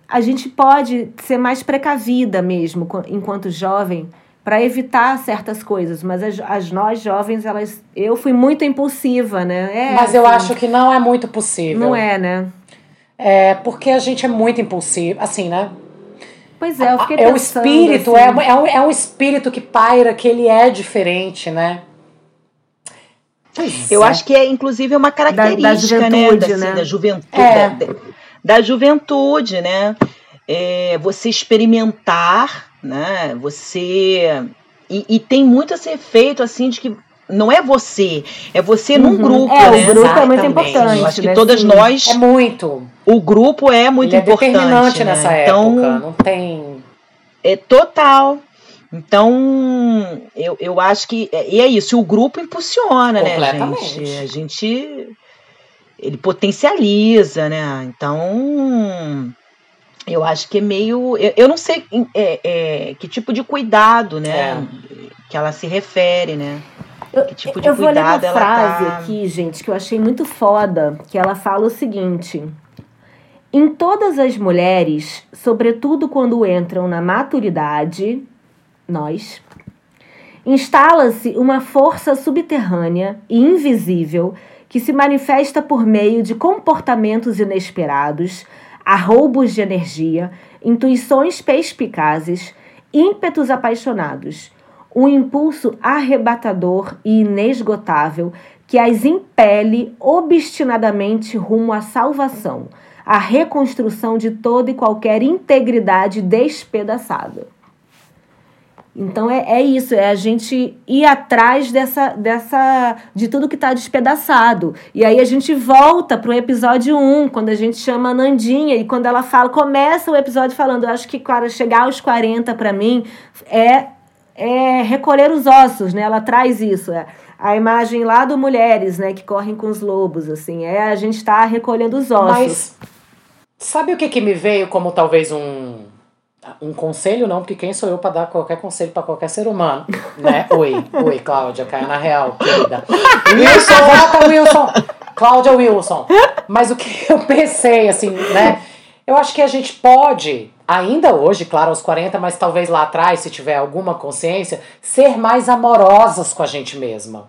a gente pode ser mais precavida mesmo enquanto jovem para evitar certas coisas, mas as, as, nós jovens, elas, eu fui muito impulsiva, né? É, mas assim, eu acho que não é muito possível. Não é, né? É porque a gente é muito impulsivo, assim, né? Pois é, eu fiquei É o espírito, assim. é, é, um, é um espírito que paira, que ele é diferente, né? Pois eu é. acho que é, inclusive, uma característica, da, da juventude, né? Da, né? da juventude, é. da, da, juventude, né? É, você experimentar né? Você e, e, tem muito esse efeito assim de que não é você, é você uhum. num grupo, é, né? O grupo Exatamente. é muito importante. Eu acho que né? todas Sim. nós é muito. O grupo é muito Ele importante. É determinante né? nessa então, época. Não tem. É total. Então, eu, eu acho que. E é isso, o grupo impulsiona, né, gente? A gente. Ele potencializa, né? Então eu acho que é meio. Eu, eu não sei é, é, que tipo de cuidado, né? É. Que ela se refere, né? Eu, que tipo de eu vou ler uma frase tá... aqui, gente, que eu achei muito foda, que ela fala o seguinte: em todas as mulheres, sobretudo quando entram na maturidade, nós, instala-se uma força subterrânea e invisível que se manifesta por meio de comportamentos inesperados, arroubos de energia, intuições perspicazes, ímpetos apaixonados, um impulso arrebatador e inesgotável que as impele obstinadamente rumo à salvação a reconstrução de toda e qualquer integridade despedaçada. Então é, é isso, é a gente ir atrás dessa, dessa de tudo que está despedaçado. E aí a gente volta para o episódio 1, quando a gente chama a Nandinha, e quando ela fala, começa o episódio falando, eu acho que para chegar aos 40 para mim é, é recolher os ossos, né? Ela traz isso. É a imagem lá do mulheres, né, que correm com os lobos, assim, é a gente está recolhendo os ossos. Mas Sabe o que, que me veio como talvez um, um conselho? Não, porque quem sou eu para dar qualquer conselho para qualquer ser humano, né? Oi, oi, Cláudia, caia na real, querida. Wilson, volta, Wilson! Cláudia Wilson. Mas o que eu pensei, assim, né? Eu acho que a gente pode, ainda hoje, claro, aos 40, mas talvez lá atrás, se tiver alguma consciência, ser mais amorosas com a gente mesma.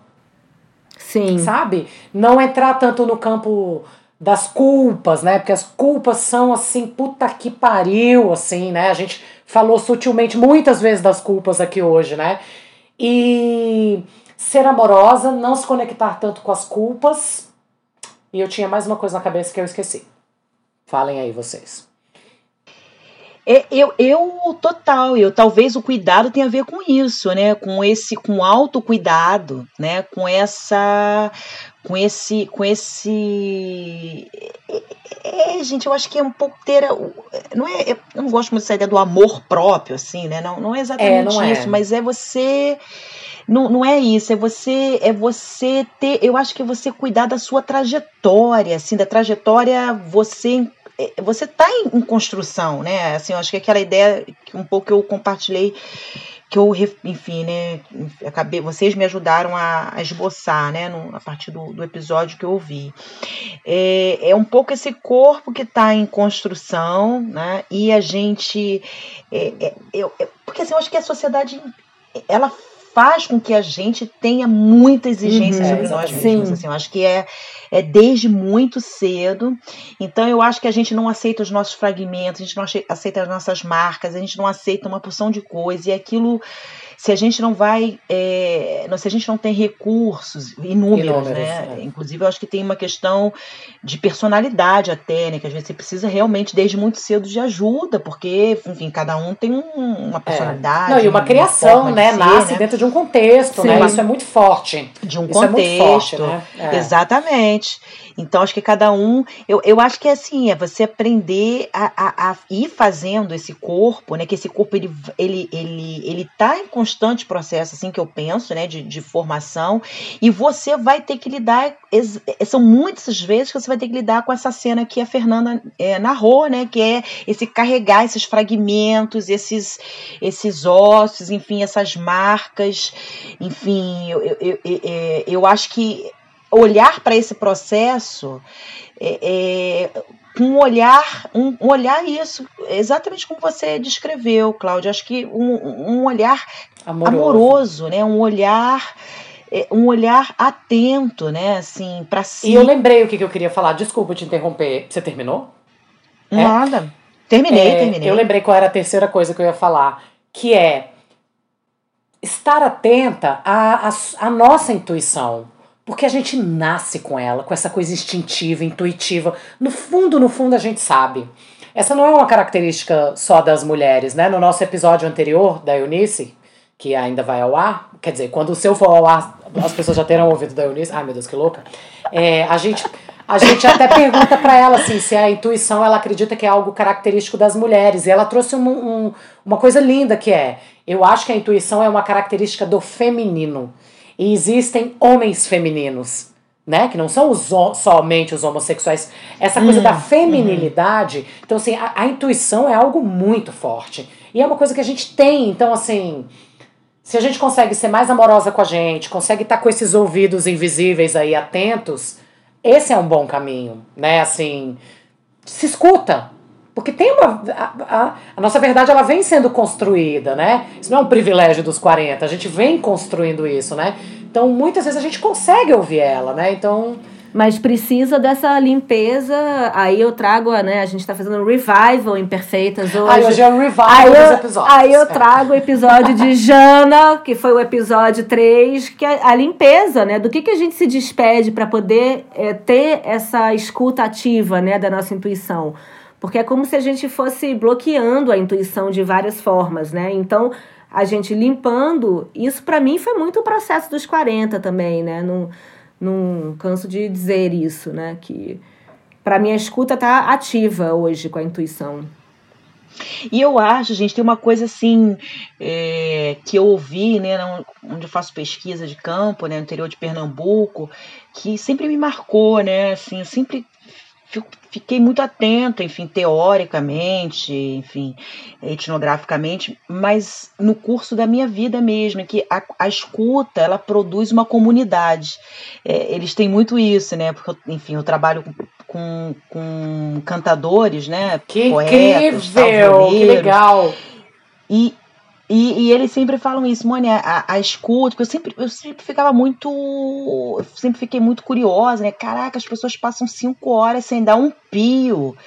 Sim. Sabe? Não entrar tanto no campo das culpas, né? Porque as culpas são assim, puta que pariu, assim, né? A gente falou sutilmente muitas vezes das culpas aqui hoje, né? E ser amorosa, não se conectar tanto com as culpas. E eu tinha mais uma coisa na cabeça que eu esqueci. Falem aí vocês. É, eu, eu, total, eu talvez o cuidado tenha a ver com isso, né? Com esse, com autocuidado, né? Com essa, com esse, com esse, é, é, gente, eu acho que é um pouco ter, não é, eu não gosto muito dessa ideia do amor próprio, assim, né? Não, não é exatamente é, não é. isso, é. mas é você não, não é isso, é você é você ter, eu acho que é você cuidar da sua trajetória, assim, da trajetória você é, você está em, em, construção, né? Assim, eu acho que aquela ideia que um pouco eu compartilhei, que eu, enfim, né? Acabei, vocês me ajudaram a, a esboçar, né? No, a partir do, do, episódio que eu ouvi. É, é um pouco esse corpo que está em construção, né? E a gente. É, é, é, porque assim, eu acho que a sociedade ela faz com que a gente tenha muita exigência uhum, sobre nós mesmos. Assim, eu acho que é, é desde muito cedo. Então eu acho que a gente não aceita os nossos fragmentos, a gente não aceita as nossas marcas, a gente não aceita uma porção de coisa. E aquilo se a gente não vai, é, se a gente não tem recursos inúmeros, inúmeros né? É. Inclusive, eu acho que tem uma questão de personalidade até, né? Que às vezes você precisa realmente, desde muito cedo, de ajuda, porque, enfim, cada um tem um, uma é. personalidade. É. Não, e uma, uma criação, né? Ser, Nasce né? dentro de um contexto, Sim. né? Isso é muito forte. De um Isso é contexto. É forte, né? Exatamente. Então, acho que cada um. Eu, eu acho que é assim, é você aprender a, a, a ir fazendo esse corpo, né? Que esse corpo ele, ele, ele, ele tá em constante processo, assim que eu penso, né? De, de formação, e você vai ter que lidar. São muitas vezes que você vai ter que lidar com essa cena que a Fernanda é, narrou, né? Que é esse carregar esses fragmentos, esses, esses ossos, enfim, essas marcas, enfim, eu, eu, eu, eu, eu acho que olhar para esse processo é, é, com um olhar, um, um, olhar isso, exatamente como você descreveu, Cláudia. Acho que um, um olhar amoroso. amoroso, né? Um olhar é, um olhar atento, né, assim, para si. E eu lembrei o que, que eu queria falar. Desculpa te interromper. Você terminou? É? Nada. Terminei, é, terminei. Eu lembrei qual era a terceira coisa que eu ia falar, que é estar atenta à, à, à nossa intuição. Porque a gente nasce com ela, com essa coisa instintiva, intuitiva. No fundo, no fundo, a gente sabe. Essa não é uma característica só das mulheres, né? No nosso episódio anterior, da Eunice, que ainda vai ao ar, quer dizer, quando o seu for ao ar, as pessoas já terão ouvido da Eunice. Ai, meu Deus, que louca. É, a gente. A gente até pergunta para ela assim, se a intuição ela acredita que é algo característico das mulheres. E ela trouxe um, um, uma coisa linda que é: eu acho que a intuição é uma característica do feminino. E existem homens femininos, né? Que não são os, somente os homossexuais. Essa coisa da uhum. feminilidade. Uhum. Então, assim, a, a, intuição é algo muito forte. E é uma coisa que a gente tem. Então, assim, se a gente consegue ser mais amorosa com a gente, consegue estar tá com esses ouvidos invisíveis aí atentos, esse é um bom caminho, né? Assim, se escuta. Porque tem uma. A, a, a, nossa verdade ela vem sendo construída, né? Isso não é um privilégio dos 40, a gente vem construindo isso, né? Então muitas vezes a gente consegue ouvir ela, né? Então mas precisa dessa limpeza. Aí eu trago, né? A gente está fazendo um revival Imperfeitas hoje. Aí hoje é o revival aí dos episódios. Aí eu é. trago o episódio de Jana, que foi o episódio 3, que é a limpeza, né? Do que, que a gente se despede para poder é, ter essa escuta ativa, né? Da nossa intuição. Porque é como se a gente fosse bloqueando a intuição de várias formas, né? Então, a gente limpando, isso para mim foi muito o processo dos 40 também, né? Não, não canso de dizer isso, né? Que para mim a escuta tá ativa hoje com a intuição. E eu acho, gente, tem uma coisa assim é, que eu ouvi, né, onde eu faço pesquisa de campo, né, no interior de Pernambuco, que sempre me marcou, né, assim, eu fiquei muito atento, enfim, teoricamente, enfim, etnograficamente, mas no curso da minha vida mesmo, que a, a escuta, ela produz uma comunidade. É, eles têm muito isso, né? Porque, enfim, eu trabalho com, com, com cantadores, né? Que poetas, incrível! Que legal! E, e, e, eles sempre falam isso, Mônica, a, a, escuta, porque eu sempre, eu sempre ficava muito. Eu sempre fiquei muito curiosa, né? Caraca, as pessoas passam cinco horas sem dar um pio.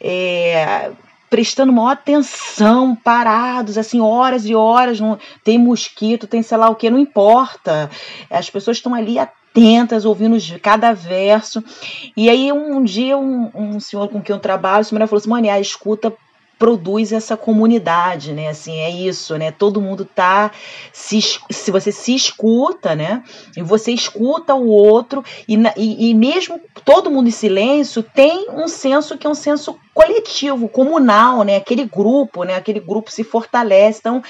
É, prestando maior atenção, parados, assim, horas e horas. Não, tem mosquito, tem sei lá o que, não importa. As pessoas estão ali atentas, ouvindo cada verso. E aí, um dia, um, um senhor com quem eu trabalho, o senhor falou assim: Mãe, a escuta produz essa comunidade, né? Assim, é isso, né? Todo mundo tá se, se você se escuta, né? E você escuta o outro e, e, e mesmo todo mundo em silêncio tem um senso que é um senso coletivo, comunal, né? Aquele grupo, né? Aquele grupo se fortalece. Então,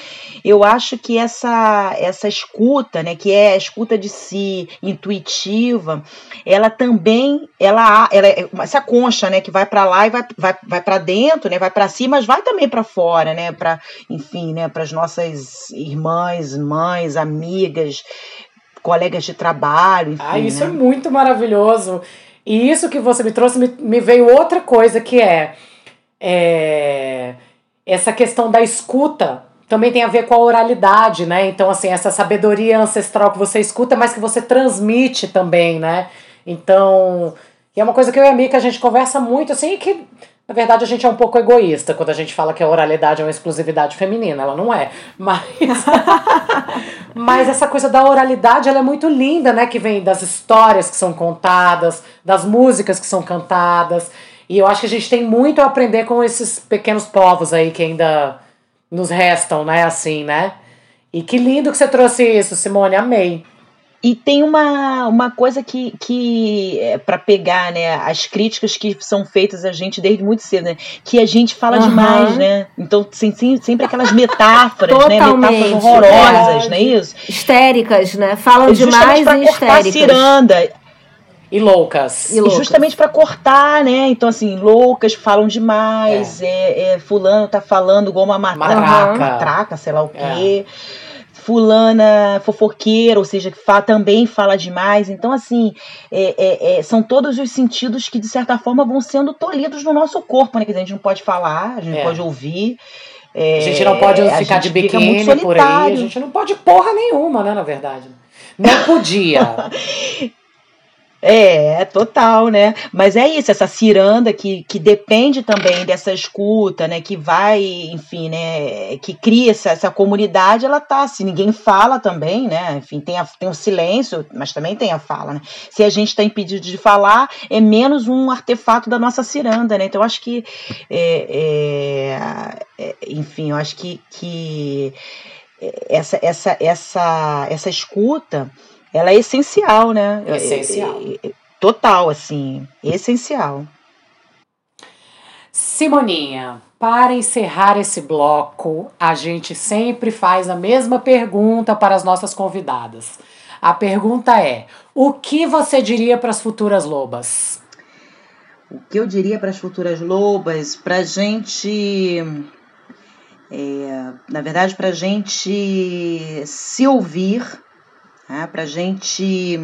eu acho que essa essa escuta, né? Que é a escuta de si intuitiva, ela também, ela, ela é essa concha, né? Que vai para lá e vai, vai, vai para dentro, né? Vai para cima, mas vai também para fora, né? Para, enfim, né? Para as nossas irmãs, mães, amigas, colegas de trabalho. Enfim, ah, isso né? é muito maravilhoso. E isso que você me trouxe me, me veio outra coisa que é, é essa questão da escuta também tem a ver com a oralidade, né? Então, assim, essa sabedoria ancestral que você escuta, mas que você transmite também, né? Então, é uma coisa que eu e a Mika a gente conversa muito, assim, que na verdade, a gente é um pouco egoísta quando a gente fala que a oralidade é uma exclusividade feminina. Ela não é. Mas, mas essa coisa da oralidade ela é muito linda, né? Que vem das histórias que são contadas, das músicas que são cantadas. E eu acho que a gente tem muito a aprender com esses pequenos povos aí que ainda nos restam, né? Assim, né? E que lindo que você trouxe isso, Simone. Amei. E tem uma, uma coisa que, que é para pegar, né, as críticas que são feitas a gente desde muito cedo, né, que a gente fala uhum. demais, né? Então, sim, sim, sempre aquelas metáforas, né, metáforas horrorosas, é. não é isso? Histéricas, né? Falam demais e histéricas. ciranda. E loucas. E, loucas. justamente para cortar, né? Então, assim, loucas falam demais. É. É, é fulano tá falando igual uma matraca, matraca, matraca sei lá o quê. É fulana fofoqueira, ou seja, que fala, também fala demais. Então, assim, é, é, é, são todos os sentidos que, de certa forma, vão sendo tolhidos no nosso corpo, né? Que a gente não pode falar, a gente não é. pode ouvir. a gente não pode é, ficar de biquíni por aí, a gente não pode porra nenhuma, né, na verdade. Não podia. É, total, né? Mas é isso, essa ciranda que, que depende também dessa escuta, né? Que vai, enfim, né? Que cria essa, essa comunidade, ela tá, se ninguém fala também, né? Enfim, tem, a, tem o silêncio, mas também tem a fala, né? Se a gente está impedido de falar, é menos um artefato da nossa ciranda, né? Então, eu acho que, é, é, é, enfim, eu acho que, que essa, essa, essa, essa escuta ela é essencial, né? Essencial. É, é, é, total, assim, essencial. Simoninha, para encerrar esse bloco, a gente sempre faz a mesma pergunta para as nossas convidadas. A pergunta é: o que você diria para as futuras lobas? O que eu diria para as futuras lobas? Para a gente é, na verdade, para a gente se ouvir, né, para gente,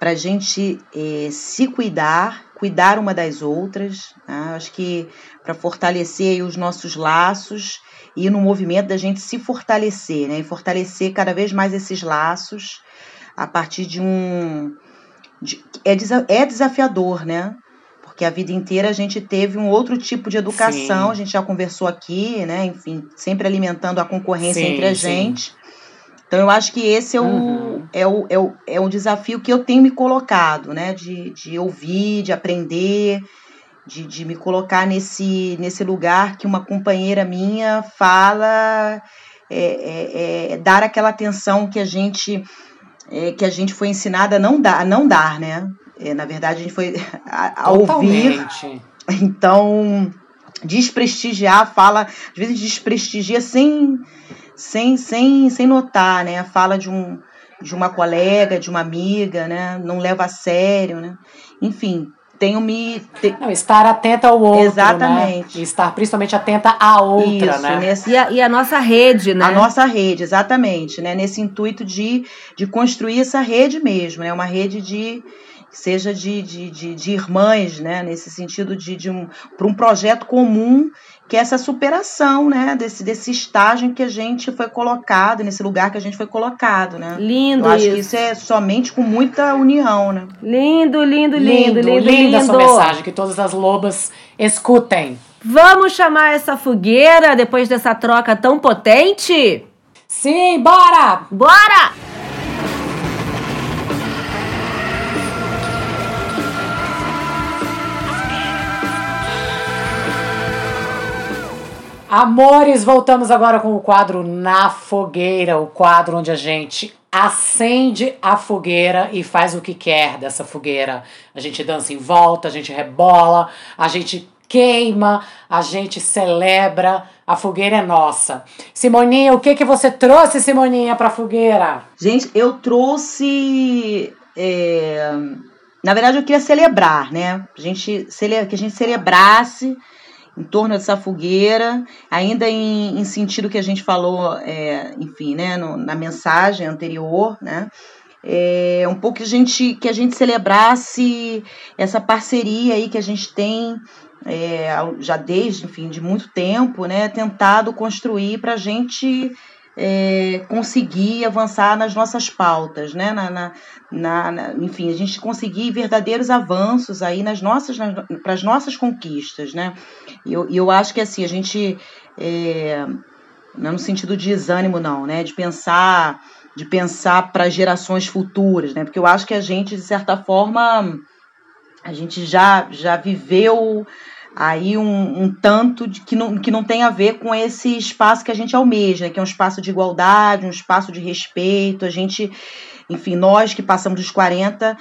a gente é, se cuidar, cuidar uma das outras. Né, acho que para fortalecer os nossos laços e no movimento da gente se fortalecer, né, e fortalecer cada vez mais esses laços a partir de um. De, é, é desafiador, né? porque a vida inteira a gente teve um outro tipo de educação, sim. a gente já conversou aqui, né? Enfim, sempre alimentando a concorrência sim, entre a gente. Então eu acho que esse é o, uhum. é, o, é, o, é o desafio que eu tenho me colocado, né? De, de ouvir, de aprender, de, de me colocar nesse, nesse lugar que uma companheira minha fala, é, é, é dar aquela atenção que a gente é, que a gente foi ensinada a não dar, a não dar, né? É, na verdade, a gente foi a, a ouvir. Então, desprestigiar fala, às vezes desprestigia sem, sem, sem, sem notar, né? A fala de um de uma colega, de uma amiga, né? Não leva a sério, né? Enfim, tenho me. Te... Não, estar atenta ao outro. Né? Exatamente. Né? E estar principalmente atenta à outra, Isso, né? Nesse... E, a, e a nossa rede, né? A nossa rede, exatamente, né? Nesse intuito de, de construir essa rede mesmo, né? Uma rede de seja de, de, de, de irmãs, né? nesse sentido de, de um, para um projeto comum, que é essa superação né? desse, desse estágio em que a gente foi colocado, nesse lugar que a gente foi colocado. Né? Lindo Eu acho isso. que isso é somente com muita união. Né? Lindo, lindo, lindo, lindo. lindo linda lindo. sua mensagem, que todas as lobas escutem. Vamos chamar essa fogueira depois dessa troca tão potente? Sim, bora! Bora! Amores, voltamos agora com o quadro Na Fogueira, o quadro onde a gente acende a fogueira e faz o que quer dessa fogueira. A gente dança em volta, a gente rebola, a gente queima, a gente celebra. A fogueira é nossa. Simoninha, o que que você trouxe, Simoninha, para fogueira? Gente, eu trouxe. É... Na verdade, eu queria celebrar, né? A gente, que a gente celebrasse em torno dessa fogueira, ainda em, em sentido que a gente falou, é, enfim, né, no, na mensagem anterior, né, é, um pouco que a gente que a gente celebrasse essa parceria aí que a gente tem é, já desde, enfim, de muito tempo, né, tentado construir para a gente é, conseguir avançar nas nossas pautas, né? Na, na, na, na, enfim, a gente conseguir verdadeiros avanços aí nas nossas, para as nossas conquistas, né? E eu, eu acho que assim, a gente, é, não no sentido de desânimo, não, né? De pensar, de pensar para gerações futuras, né? Porque eu acho que a gente, de certa forma, a gente já, já viveu aí um, um, tanto de que não, que não tem a ver com esse espaço que a gente almeja, que é um espaço de igualdade, um espaço de respeito. A gente, enfim, nós que passamos dos 40,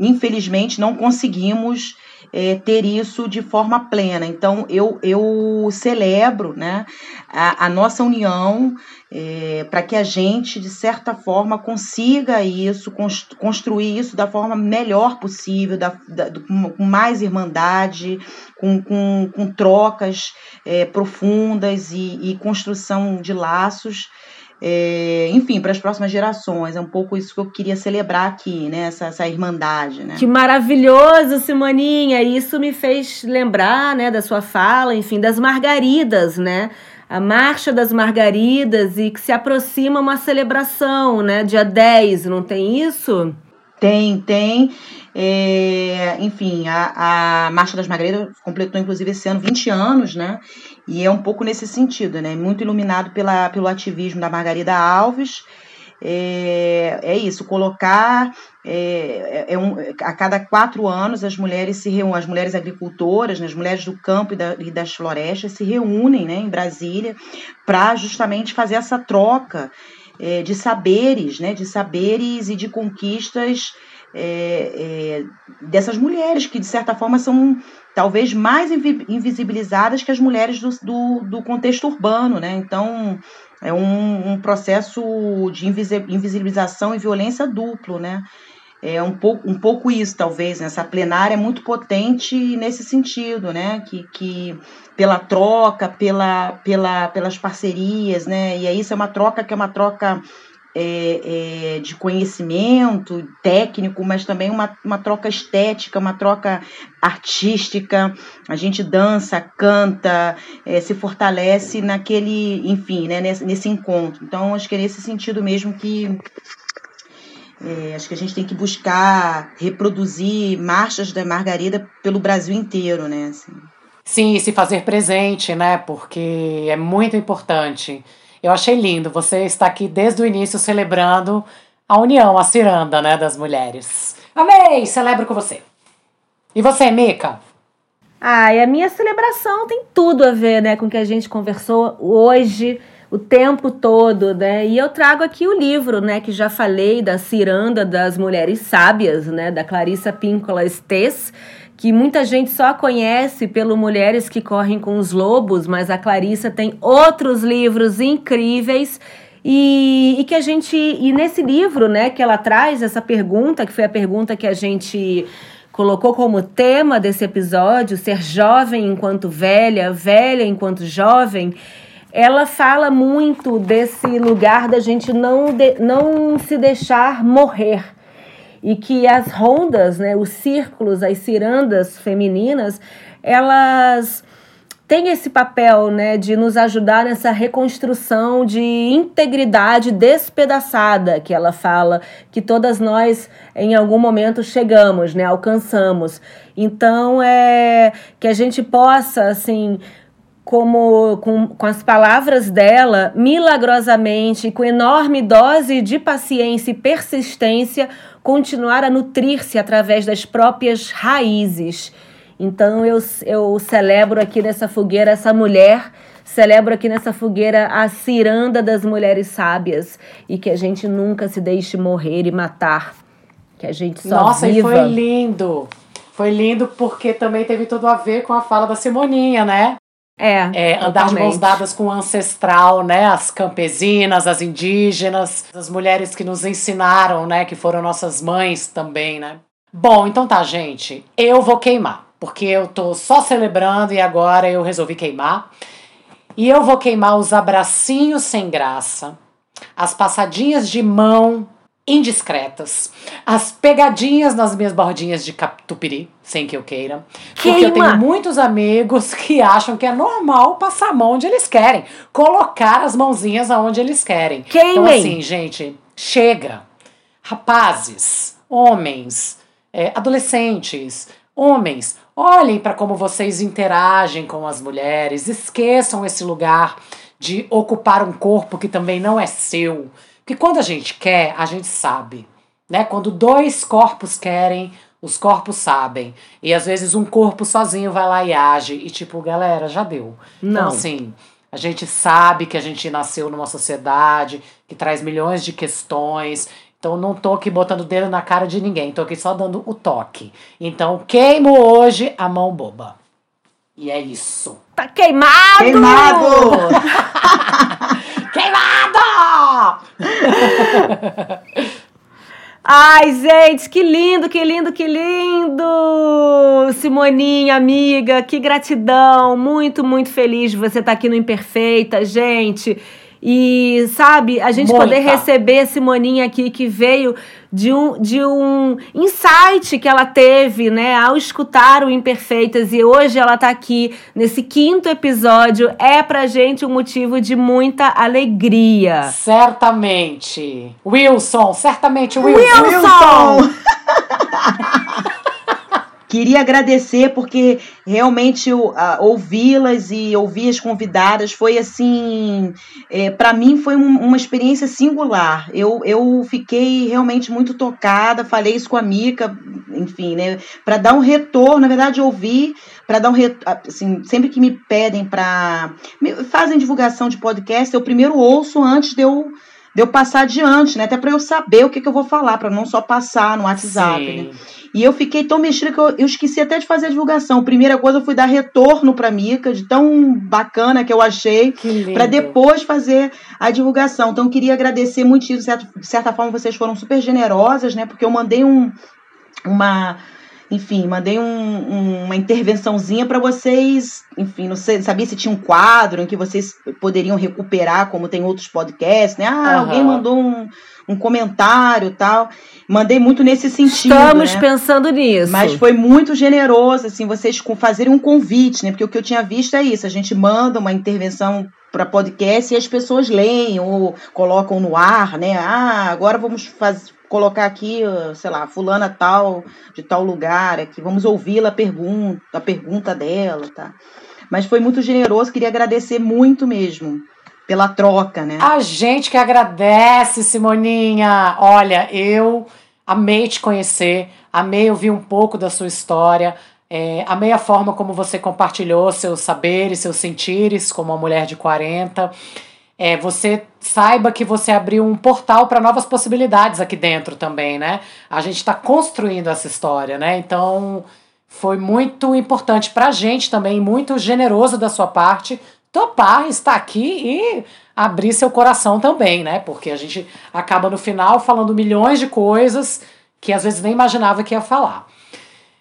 infelizmente não conseguimos é, ter isso de forma plena. Então, eu, eu celebro né, a, a nossa união é, para que a gente, de certa forma, consiga isso, construir isso da forma melhor possível, da, da, com mais irmandade, com, com, com trocas é, profundas e, e construção de laços é, enfim, para as próximas gerações. É um pouco isso que eu queria celebrar aqui, né? Essa, essa irmandade, né? Que maravilhoso, Simoninha! Isso me fez lembrar, né, da sua fala, enfim, das margaridas, né? A Marcha das Margaridas e que se aproxima uma celebração, né? Dia 10, não tem isso? Tem, tem. É, enfim, a, a Marcha das Margaridas completou, inclusive, esse ano 20 anos, né? E é um pouco nesse sentido, né? Muito iluminado pela, pelo ativismo da Margarida Alves. É, é isso, colocar é, é, é um, a cada quatro anos as mulheres se reúnem, as mulheres agricultoras, né, as mulheres do campo e, da, e das florestas se reúnem né, em Brasília para justamente fazer essa troca é, de saberes, né, de saberes e de conquistas é, é, dessas mulheres que, de certa forma, são talvez mais invisibilizadas que as mulheres do, do, do contexto urbano, né? Então, é um, um processo de invisibilização e violência duplo, né? é um pouco, um pouco isso, talvez. Né? Essa plenária é muito potente nesse sentido, né? Que, que pela troca, pela, pela, pelas parcerias, né? E aí isso é uma troca que é uma troca é, é, de conhecimento técnico, mas também uma, uma troca estética, uma troca artística. A gente dança, canta, é, se fortalece naquele, enfim, né, nesse, nesse encontro. Então, acho que é nesse sentido mesmo que é, acho que a gente tem que buscar reproduzir marchas da Margarida pelo Brasil inteiro, né? Assim. Sim, se fazer presente, né? Porque é muito importante. Eu achei lindo. Você está aqui desde o início celebrando a união, a ciranda, né, das mulheres. Amei! Celebro com você. E você, Mica? Ah, e a minha celebração tem tudo a ver, né, com o que a gente conversou hoje o tempo todo, né? E eu trago aqui o livro, né, que já falei da Ciranda das Mulheres Sábias, né, da Clarissa Píncola Estes, que muita gente só conhece pelo Mulheres que Correm com os Lobos, mas a Clarissa tem outros livros incríveis e, e, que a gente e nesse livro, né, que ela traz essa pergunta, que foi a pergunta que a gente colocou como tema desse episódio, ser jovem enquanto velha, velha enquanto jovem ela fala muito desse lugar da gente não, de, não se deixar morrer. E que as rondas, né, os círculos, as cirandas femininas, elas têm esse papel né, de nos ajudar nessa reconstrução de integridade despedaçada que ela fala, que todas nós em algum momento chegamos, né, alcançamos. Então é que a gente possa assim como com, com as palavras dela, milagrosamente, com enorme dose de paciência e persistência, continuar a nutrir-se através das próprias raízes. Então eu, eu celebro aqui nessa fogueira essa mulher, celebro aqui nessa fogueira a ciranda das mulheres sábias e que a gente nunca se deixe morrer e matar, que a gente só Nossa, viva. e foi lindo. Foi lindo porque também teve tudo a ver com a fala da Simoninha, né? É, é andar de mãos dadas com o ancestral, né? As campesinas, as indígenas, as mulheres que nos ensinaram, né? Que foram nossas mães também, né? Bom, então tá, gente. Eu vou queimar, porque eu tô só celebrando e agora eu resolvi queimar. E eu vou queimar os abracinhos sem graça, as passadinhas de mão indiscretas, as pegadinhas nas minhas bordinhas de catupiry, sem que eu queira. Queima. Porque eu tenho muitos amigos que acham que é normal passar a mão onde eles querem, colocar as mãozinhas aonde eles querem. Queimem. Então, assim, gente, chega. Rapazes, homens, é, adolescentes, homens, olhem para como vocês interagem com as mulheres, esqueçam esse lugar de ocupar um corpo que também não é seu porque quando a gente quer, a gente sabe. Né? Quando dois corpos querem, os corpos sabem. E às vezes um corpo sozinho vai lá e age. E tipo, galera, já deu. Então, Não. Então, assim, a gente sabe que a gente nasceu numa sociedade que traz milhões de questões. Então não tô aqui botando o dedo na cara de ninguém, tô aqui só dando o toque. Então queimo hoje a mão boba. E é isso. Tá queimado! Queimado! queimado! Ai, gente, que lindo, que lindo, que lindo! Simoninha, amiga, que gratidão! Muito, muito feliz de você estar aqui no Imperfeita, gente. E, sabe, a gente Muita. poder receber Simoninha aqui que veio de um, de um insight que ela teve, né, ao escutar o Imperfeitas e hoje ela tá aqui nesse quinto episódio, é pra gente um motivo de muita alegria. Certamente. Wilson, certamente Wilson. Wilson! Queria agradecer porque realmente uh, ouvi-las e ouvir as convidadas foi assim, é, para mim foi um, uma experiência singular. Eu, eu fiquei realmente muito tocada, falei isso com a Mica, enfim, né, para dar um retorno, na verdade ouvir, para dar um retorno, assim, sempre que me pedem para fazem divulgação de podcast, eu primeiro ouço antes de eu de eu passar adiante, né? Até para eu saber o que, que eu vou falar, para não só passar no WhatsApp, né? E eu fiquei tão mexida que eu, eu esqueci até de fazer a divulgação. Primeira coisa, eu fui dar retorno pra Mica, de tão bacana que eu achei, para depois fazer a divulgação. Então, eu queria agradecer muito isso. De certa, de certa forma, vocês foram super generosas, né? Porque eu mandei um, uma enfim, mandei um, um, uma intervençãozinha para vocês, enfim, não sei, sabia se tinha um quadro em que vocês poderiam recuperar, como tem outros podcasts, né? Ah, uhum. alguém mandou um, um comentário tal. Mandei muito nesse sentido. Estamos né? pensando nisso. Mas foi muito generoso, assim, vocês fazerem um convite, né? Porque o que eu tinha visto é isso: a gente manda uma intervenção para podcast e as pessoas leem ou colocam no ar, né? Ah, agora vamos fazer colocar aqui, sei lá, fulana tal, de tal lugar, aqui, vamos ouvi-la pergunta, a pergunta dela, tá? Mas foi muito generoso, queria agradecer muito mesmo pela troca, né? A gente que agradece, Simoninha. Olha, eu amei te conhecer, amei ouvir um pouco da sua história. É, amei a forma como você compartilhou seus saberes, seus sentires como uma mulher de 40 é, você saiba que você abriu um portal para novas possibilidades aqui dentro também, né? A gente está construindo essa história, né? Então foi muito importante para a gente também, muito generoso da sua parte, topar estar aqui e abrir seu coração também, né? Porque a gente acaba no final falando milhões de coisas que às vezes nem imaginava que ia falar.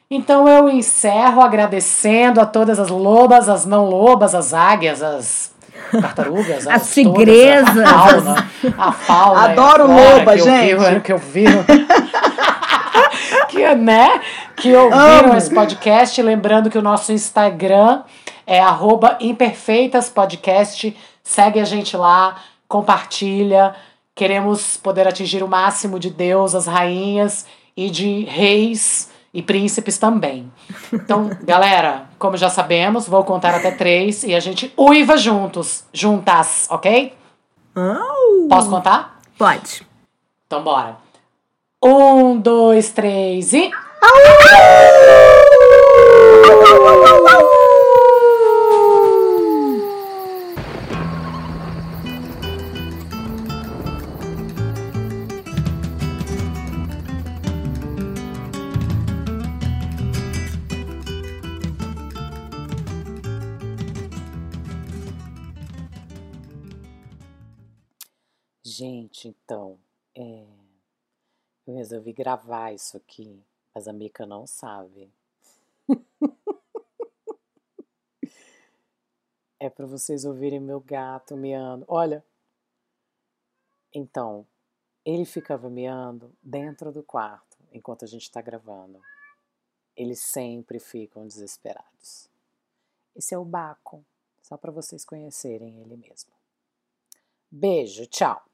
Então eu encerro agradecendo a todas as lobas, as não lobas, as águias, as tartarugas, as tigresas, a fauna, a fauna. Adoro loba, que gente. Eu vi, que eu vi. que, né? Que ouviram Amo. esse podcast. Lembrando que o nosso Instagram é imperfeitaspodcast. Segue a gente lá, compartilha. Queremos poder atingir o máximo de deusas, rainhas e de reis e príncipes também. Então, galera, como já sabemos, vou contar até três e a gente uiva juntos, juntas, ok? Oh. Posso contar? Pode. Então, bora. Um, dois, três e. Então, é, eu resolvi gravar isso aqui, mas a Mica não sabe. é para vocês ouvirem meu gato miando. Olha, então, ele ficava miando dentro do quarto enquanto a gente está gravando. Eles sempre ficam desesperados. Esse é o Baco, só para vocês conhecerem ele mesmo. Beijo, tchau.